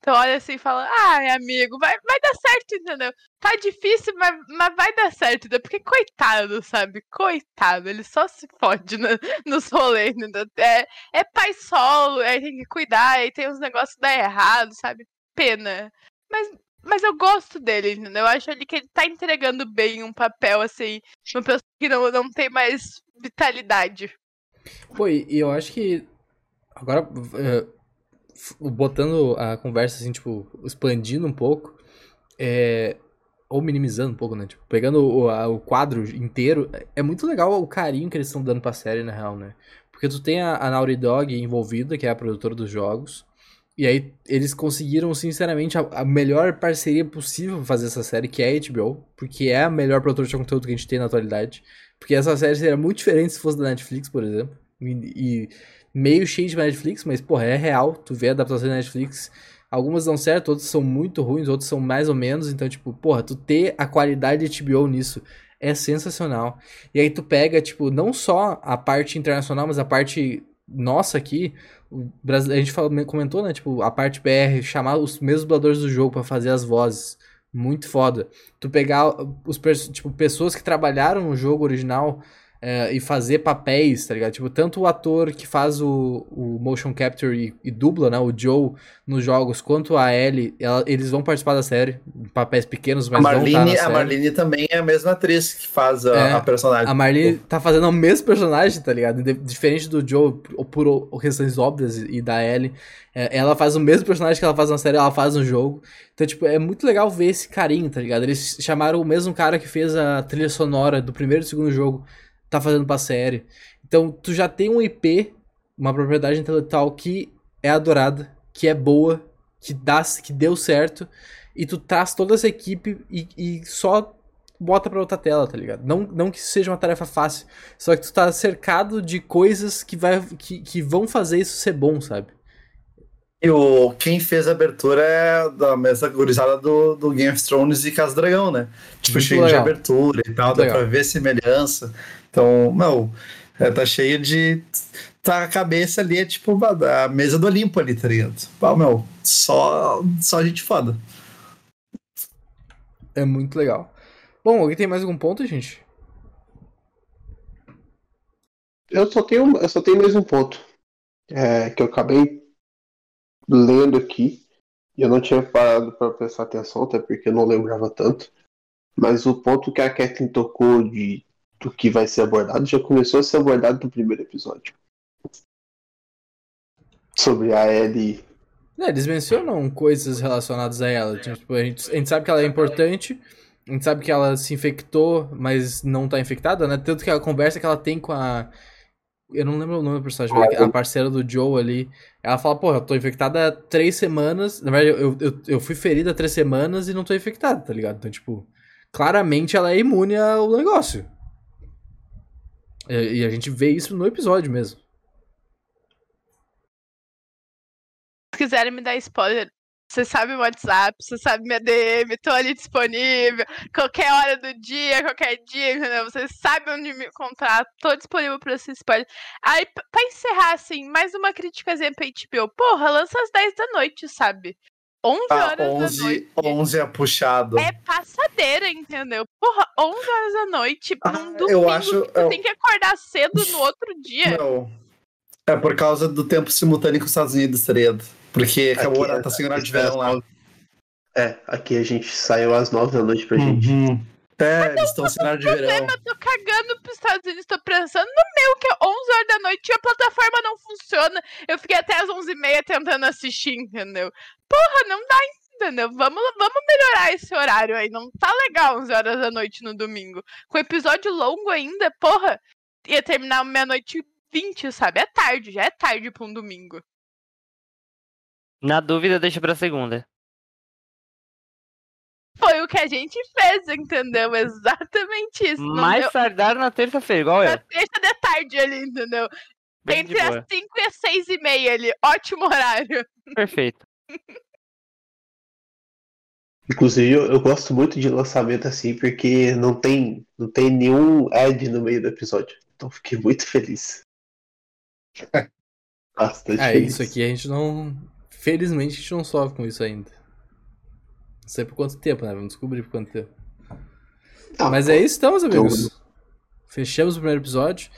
Então olha assim e fala, ai, amigo, vai, vai dar certo, entendeu? Tá difícil, mas, mas vai dar certo, entendeu? Porque coitado, sabe? Coitado, ele só se fode no- nos rolês, entendeu? É, é pai solo, aí tem que cuidar, aí tem uns negócios que dá errado, sabe? Pena. Mas, mas eu gosto dele, entendeu? Eu acho ali que ele tá entregando bem um papel, assim, uma pessoa que não, não tem mais vitalidade. Pô, e eu acho que. Agora, f- botando a conversa assim, tipo, expandindo um pouco, é, ou minimizando um pouco, né? Tipo, pegando o, a- o quadro inteiro, é- muito legal o carinho que eles estão dando pra série, na real, né? Porque tu tem a, a Naughty Dog envolvida, que é a produtora dos jogos, e aí eles conseguiram, sinceramente, a, a melhor parceria possível pra fazer essa série, que é a HBO, porque é a melhor produtora de conteúdo que a gente tem na atualidade. Porque essa série seria muito diferente se fosse da Netflix, por exemplo. E, e meio cheio de Netflix, mas, porra, é real. Tu vê a adaptação da Netflix. Algumas dão certo, outras são muito ruins, outras são mais ou menos. Então, tipo, porra, tu ter a qualidade de HBO nisso é sensacional. E aí tu pega, tipo, não só a parte internacional, mas a parte nossa aqui. Brasil, a gente falou, comentou, né? Tipo, a parte BR, chamar os mesmos dubladores do jogo pra fazer as vozes. Muito foda. Tu pegar os, tipo, pessoas que trabalharam no jogo original é, e fazer papéis, tá ligado? Tipo, tanto o ator que faz o, o motion capture e, e dubla, né? O Joe nos jogos, quanto a Ellie, ela- eles vão participar da série. Papéis pequenos, mas a vão estar na Marlene, a série. Marlene também é a mesma atriz que faz a, É, a personagem. A Marlene tá fazendo o mesmo personagem, tá ligado? Diferente do Joe, por, por questões óbvias, e da Ellie. É, ela faz o mesmo personagem que ela faz na série, ela faz no jogo. Então, tipo, é muito legal ver esse carinho, tá ligado? Eles chamaram o mesmo cara que fez a trilha sonora do primeiro e segundo jogo, tá fazendo pra série. Então, tu já tem um IP, uma propriedade intelectual que é adorada, que é boa, que, dá, que deu certo, e tu traz toda essa equipe e, e só bota pra outra tela, tá ligado? Não, não que isso seja uma tarefa fácil, só que tu tá cercado de coisas que, vai, que, que vão fazer isso ser bom, sabe? E o, quem fez a abertura é da mesma gurizada do, do Game of Thrones e Casa do Dragão, né? Tipo, cheio de abertura e tal, Muito dá legal. pra ver semelhança. Então, meu, é, tá cheio de. Tá a cabeça ali, é tipo a, a mesa do Olimpo ali, tá ligado? Pau, meu, só, só gente foda. É muito legal. Bom, alguém tem mais algum ponto, gente? Eu só tenho, eu só tenho mais um ponto. É, que eu acabei lendo aqui, e eu não tinha parado para prestar atenção, até porque eu não lembrava tanto. Mas o ponto que a Kathleen tocou de do que vai ser abordado já começou a ser abordado no primeiro episódio. Sobre a Ellie. É, eles mencionam coisas relacionadas a ela. Tipo, a, gente, a gente sabe que ela é importante, a gente sabe que ela se infectou, mas não tá infectada, né? Tanto que a conversa que ela tem com a. Eu não lembro o nome do personagem, mas a parceira do Joe ali. Ela fala, porra, eu tô infectada há três semanas. Na verdade, eu, eu, eu fui ferida há três semanas e não tô infectada, tá ligado? Então, tipo, claramente ela é imune ao negócio. E, e a gente vê isso no episódio mesmo. Se quiserem me dar spoiler, você sabe o WhatsApp, você sabe minha DM, tô ali disponível, qualquer hora do dia, qualquer dia, entendeu? Você sabe onde me encontrar, tô disponível pra esse spoiler. Aí, pra encerrar, assim, mais uma criticazinha pra HBO. Porra, lança às 10 da noite, sabe? 11 Ah, horas 11, da noite. 11 é puxado. É passadeira, entendeu? Porra, 11 horas da noite, Ah, num eu domingo acho- que eu- tem que acordar cedo no outro dia. Não. É por causa do tempo simultâneo com os Estados Unidos, ligado? Porque acabou Aqui, a tá sem horário de é verão lá. às nove- É, aqui a gente saiu às 9 da noite pra gente. Uhum. É, eles estão sem horário de verão. tô cagando pros Estados Unidos, tô pensando no meu, que é 11 horas da noite e a plataforma não funciona. Eu fiquei até as 11h30 tentando assistir, entendeu? Porra, não dá, entendeu? Vamos, vamos melhorar esse horário aí. Não tá legal 11 horas da noite no domingo. Com episódio longo ainda, porra, ia terminar meia-noite e 20, sabe? É tarde, já é tarde pra um domingo. Na dúvida, deixa pra segunda. Foi o que a gente fez, entendeu? Exatamente isso. Mais deu- tardar na terça-feira, igual na eu. terça de tarde ali, entendeu? Bem Entre as boa. 5 e as 6 e meia ali. Ótimo horário. Perfeito. Inclusive, eu, eu gosto muito de lançamento assim, porque não tem, não tem nenhum ad no meio do episódio. Então fiquei muito feliz. Bastante É, feliz. isso aqui a gente não. Felizmente a gente não sofre com isso ainda. Não sei por quanto tempo, né? Vamos descobrir por quanto tempo. Ah, Mas é isso, então, meus amigos. Fechamos o primeiro episódio.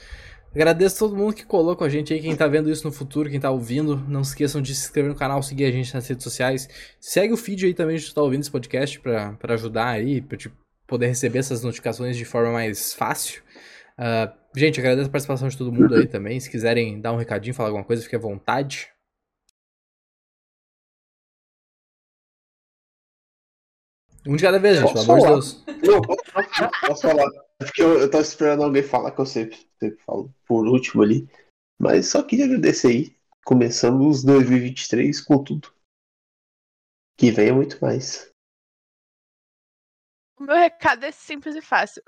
Agradeço a todo mundo que colou com a gente aí, quem tá vendo isso no futuro, quem tá ouvindo. Não se esqueçam de se inscrever no canal, seguir a gente nas redes sociais. Segue o feed aí também de tu tá ouvindo esse podcast pra, pra ajudar aí, pra te poder receber essas notificações de forma mais fácil. Ah, gente, agradeço a participação de todo mundo aí também. Se quiserem dar um recadinho, falar alguma coisa, fique à vontade. Um de cada vez, gente, pelo Posso amor de falar? Deus. Não, posso, posso- posso falar. É porque eu, eu tava esperando alguém falar que eu sempre, sempre falo por último ali. Mas só queria agradecer aí. Começamos 2023 com tudo. Que venha muito mais. O meu recado é simples e fácil.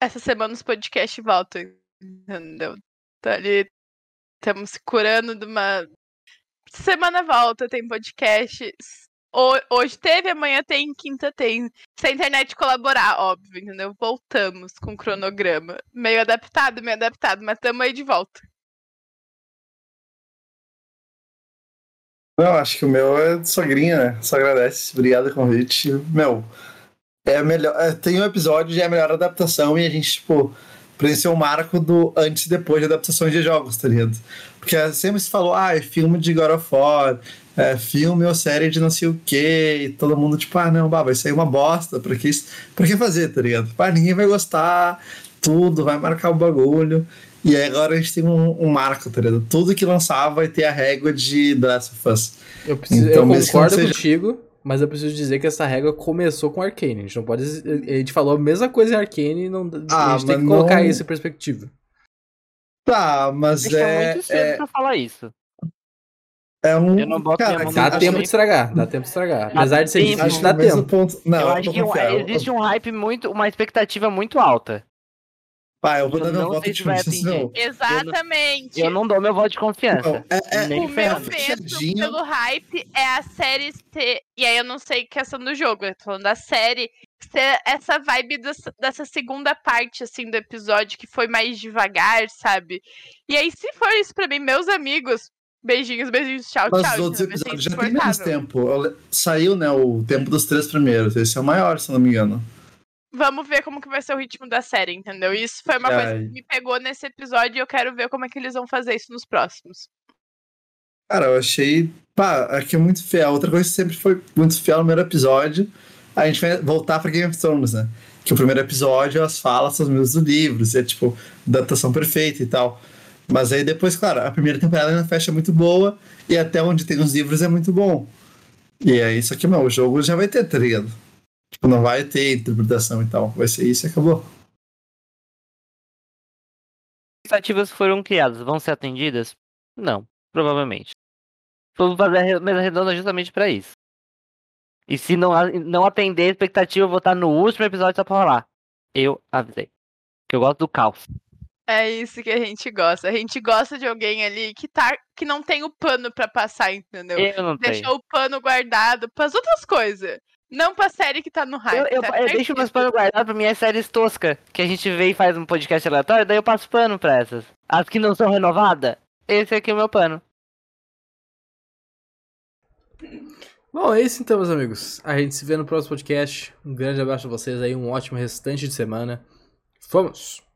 Essa semana os podcasts voltam, entendeu? Tá ali, estamos se curando de uma. Semana volta, tem podcast. Ho- Hoje teve, amanhã tem, quinta tem. Se a internet colaborar, óbvio, entendeu? Voltamos com o cronograma. Meio adaptado, meio adaptado, mas tamo aí de volta. Não, acho que o meu é sogrinha, né? Só agradece. Obrigado pelo convite. Meu, é melhor. é, tem um episódio de a melhor adaptação e a gente, tipo, presenciou o marco do antes e depois de adaptações de jogos, tá ligado? Porque sempre se falou, ah, é filme de God of War, é filme ou série de não sei o quê, e todo mundo, tipo, ah, não, bah, vai sair uma bosta, pra que, pra que fazer, tá ligado? Ah, ninguém vai gostar, tudo, vai marcar o bagulho. E aí agora a gente tem um, um marco, tá ligado? Tudo que lançar vai ter a régua de The Last of Us. Eu, preciso, Então, eu concordo seja- contigo, mas eu preciso dizer que essa regra começou com Arcane. A gente não pode. A gente falou a mesma coisa em Arcane e não, Ah, a gente tem que colocar não- isso em perspectiva. Tá, mas que é é, muito cedo é, pra falar isso. é um. Eu não boto minha mão Dá tempo também. de estragar, dá tempo de estragar. Apesar de ser difícil, Acho dá tempo. ponto. Não, eu eu acho que um- existe um hype muito, uma expectativa muito alta. Pá, eu vou eu dar meu não voto de confiança. atingir. Não, Exatamente. Eu não dou meu voto de confiança. não, é, é, Nem O meu Fechadinho. pelo hype é a série ter. E aí eu não sei questão do jogo, eu tô falando da série. Ser essa vibe dessa, dessa segunda parte, assim, do episódio, que foi mais devagar, sabe? E aí, se for isso pra mim, meus amigos, beijinhos, beijinhos, tchau, Mas tchau. os outros ser episódios já tem menos tempo. Eu Saiu, né, o tempo dos três primeiros. Esse é o maior, se eu não me engano. Vamos ver como que vai ser o ritmo da série, entendeu? Isso foi uma Ai. coisa que me pegou nesse episódio e eu quero ver como é que eles vão fazer isso nos próximos. Cara, eu achei. Pá, aqui é muito fiel. Outra coisa que sempre foi muito fiel no primeiro episódio. A gente vai voltar pra Game of Thrones, né? Que o primeiro episódio as falas são os mesmos dos livros, é tipo, datação perfeita e tal. Mas aí depois, claro, a primeira temporada na fecha é muito boa e até onde tem os livros é muito bom. E é isso aqui, não. O jogo já vai ter, tá ligado? Tipo, não vai ter interpretação e tal. Vai ser isso e acabou. expectativas foram criadas vão ser atendidas? Não, provavelmente. Vamos fazer a mesa redonda justamente para isso. E se não, não atender a expectativa, eu vou estar no último episódio só pra falar. Eu avisei. Que eu gosto do caos. É isso que a gente gosta. A gente gosta de alguém ali que tá que não tem o pano para passar, entendeu? Eu não Deixou tenho. o pano guardado para as outras coisas. Não pra série que tá no hype. Eu, eu, tá eu deixo meus panos guardados pra minhas séries toscas. Que a gente vê e faz um podcast aleatório, daí eu passo pano pra essas. As que não são renovadas, esse aqui é o meu pano. Bom, é isso então, meus amigos. A gente se vê no próximo podcast. Um grande abraço a vocês aí, um ótimo restante de semana. Fomos!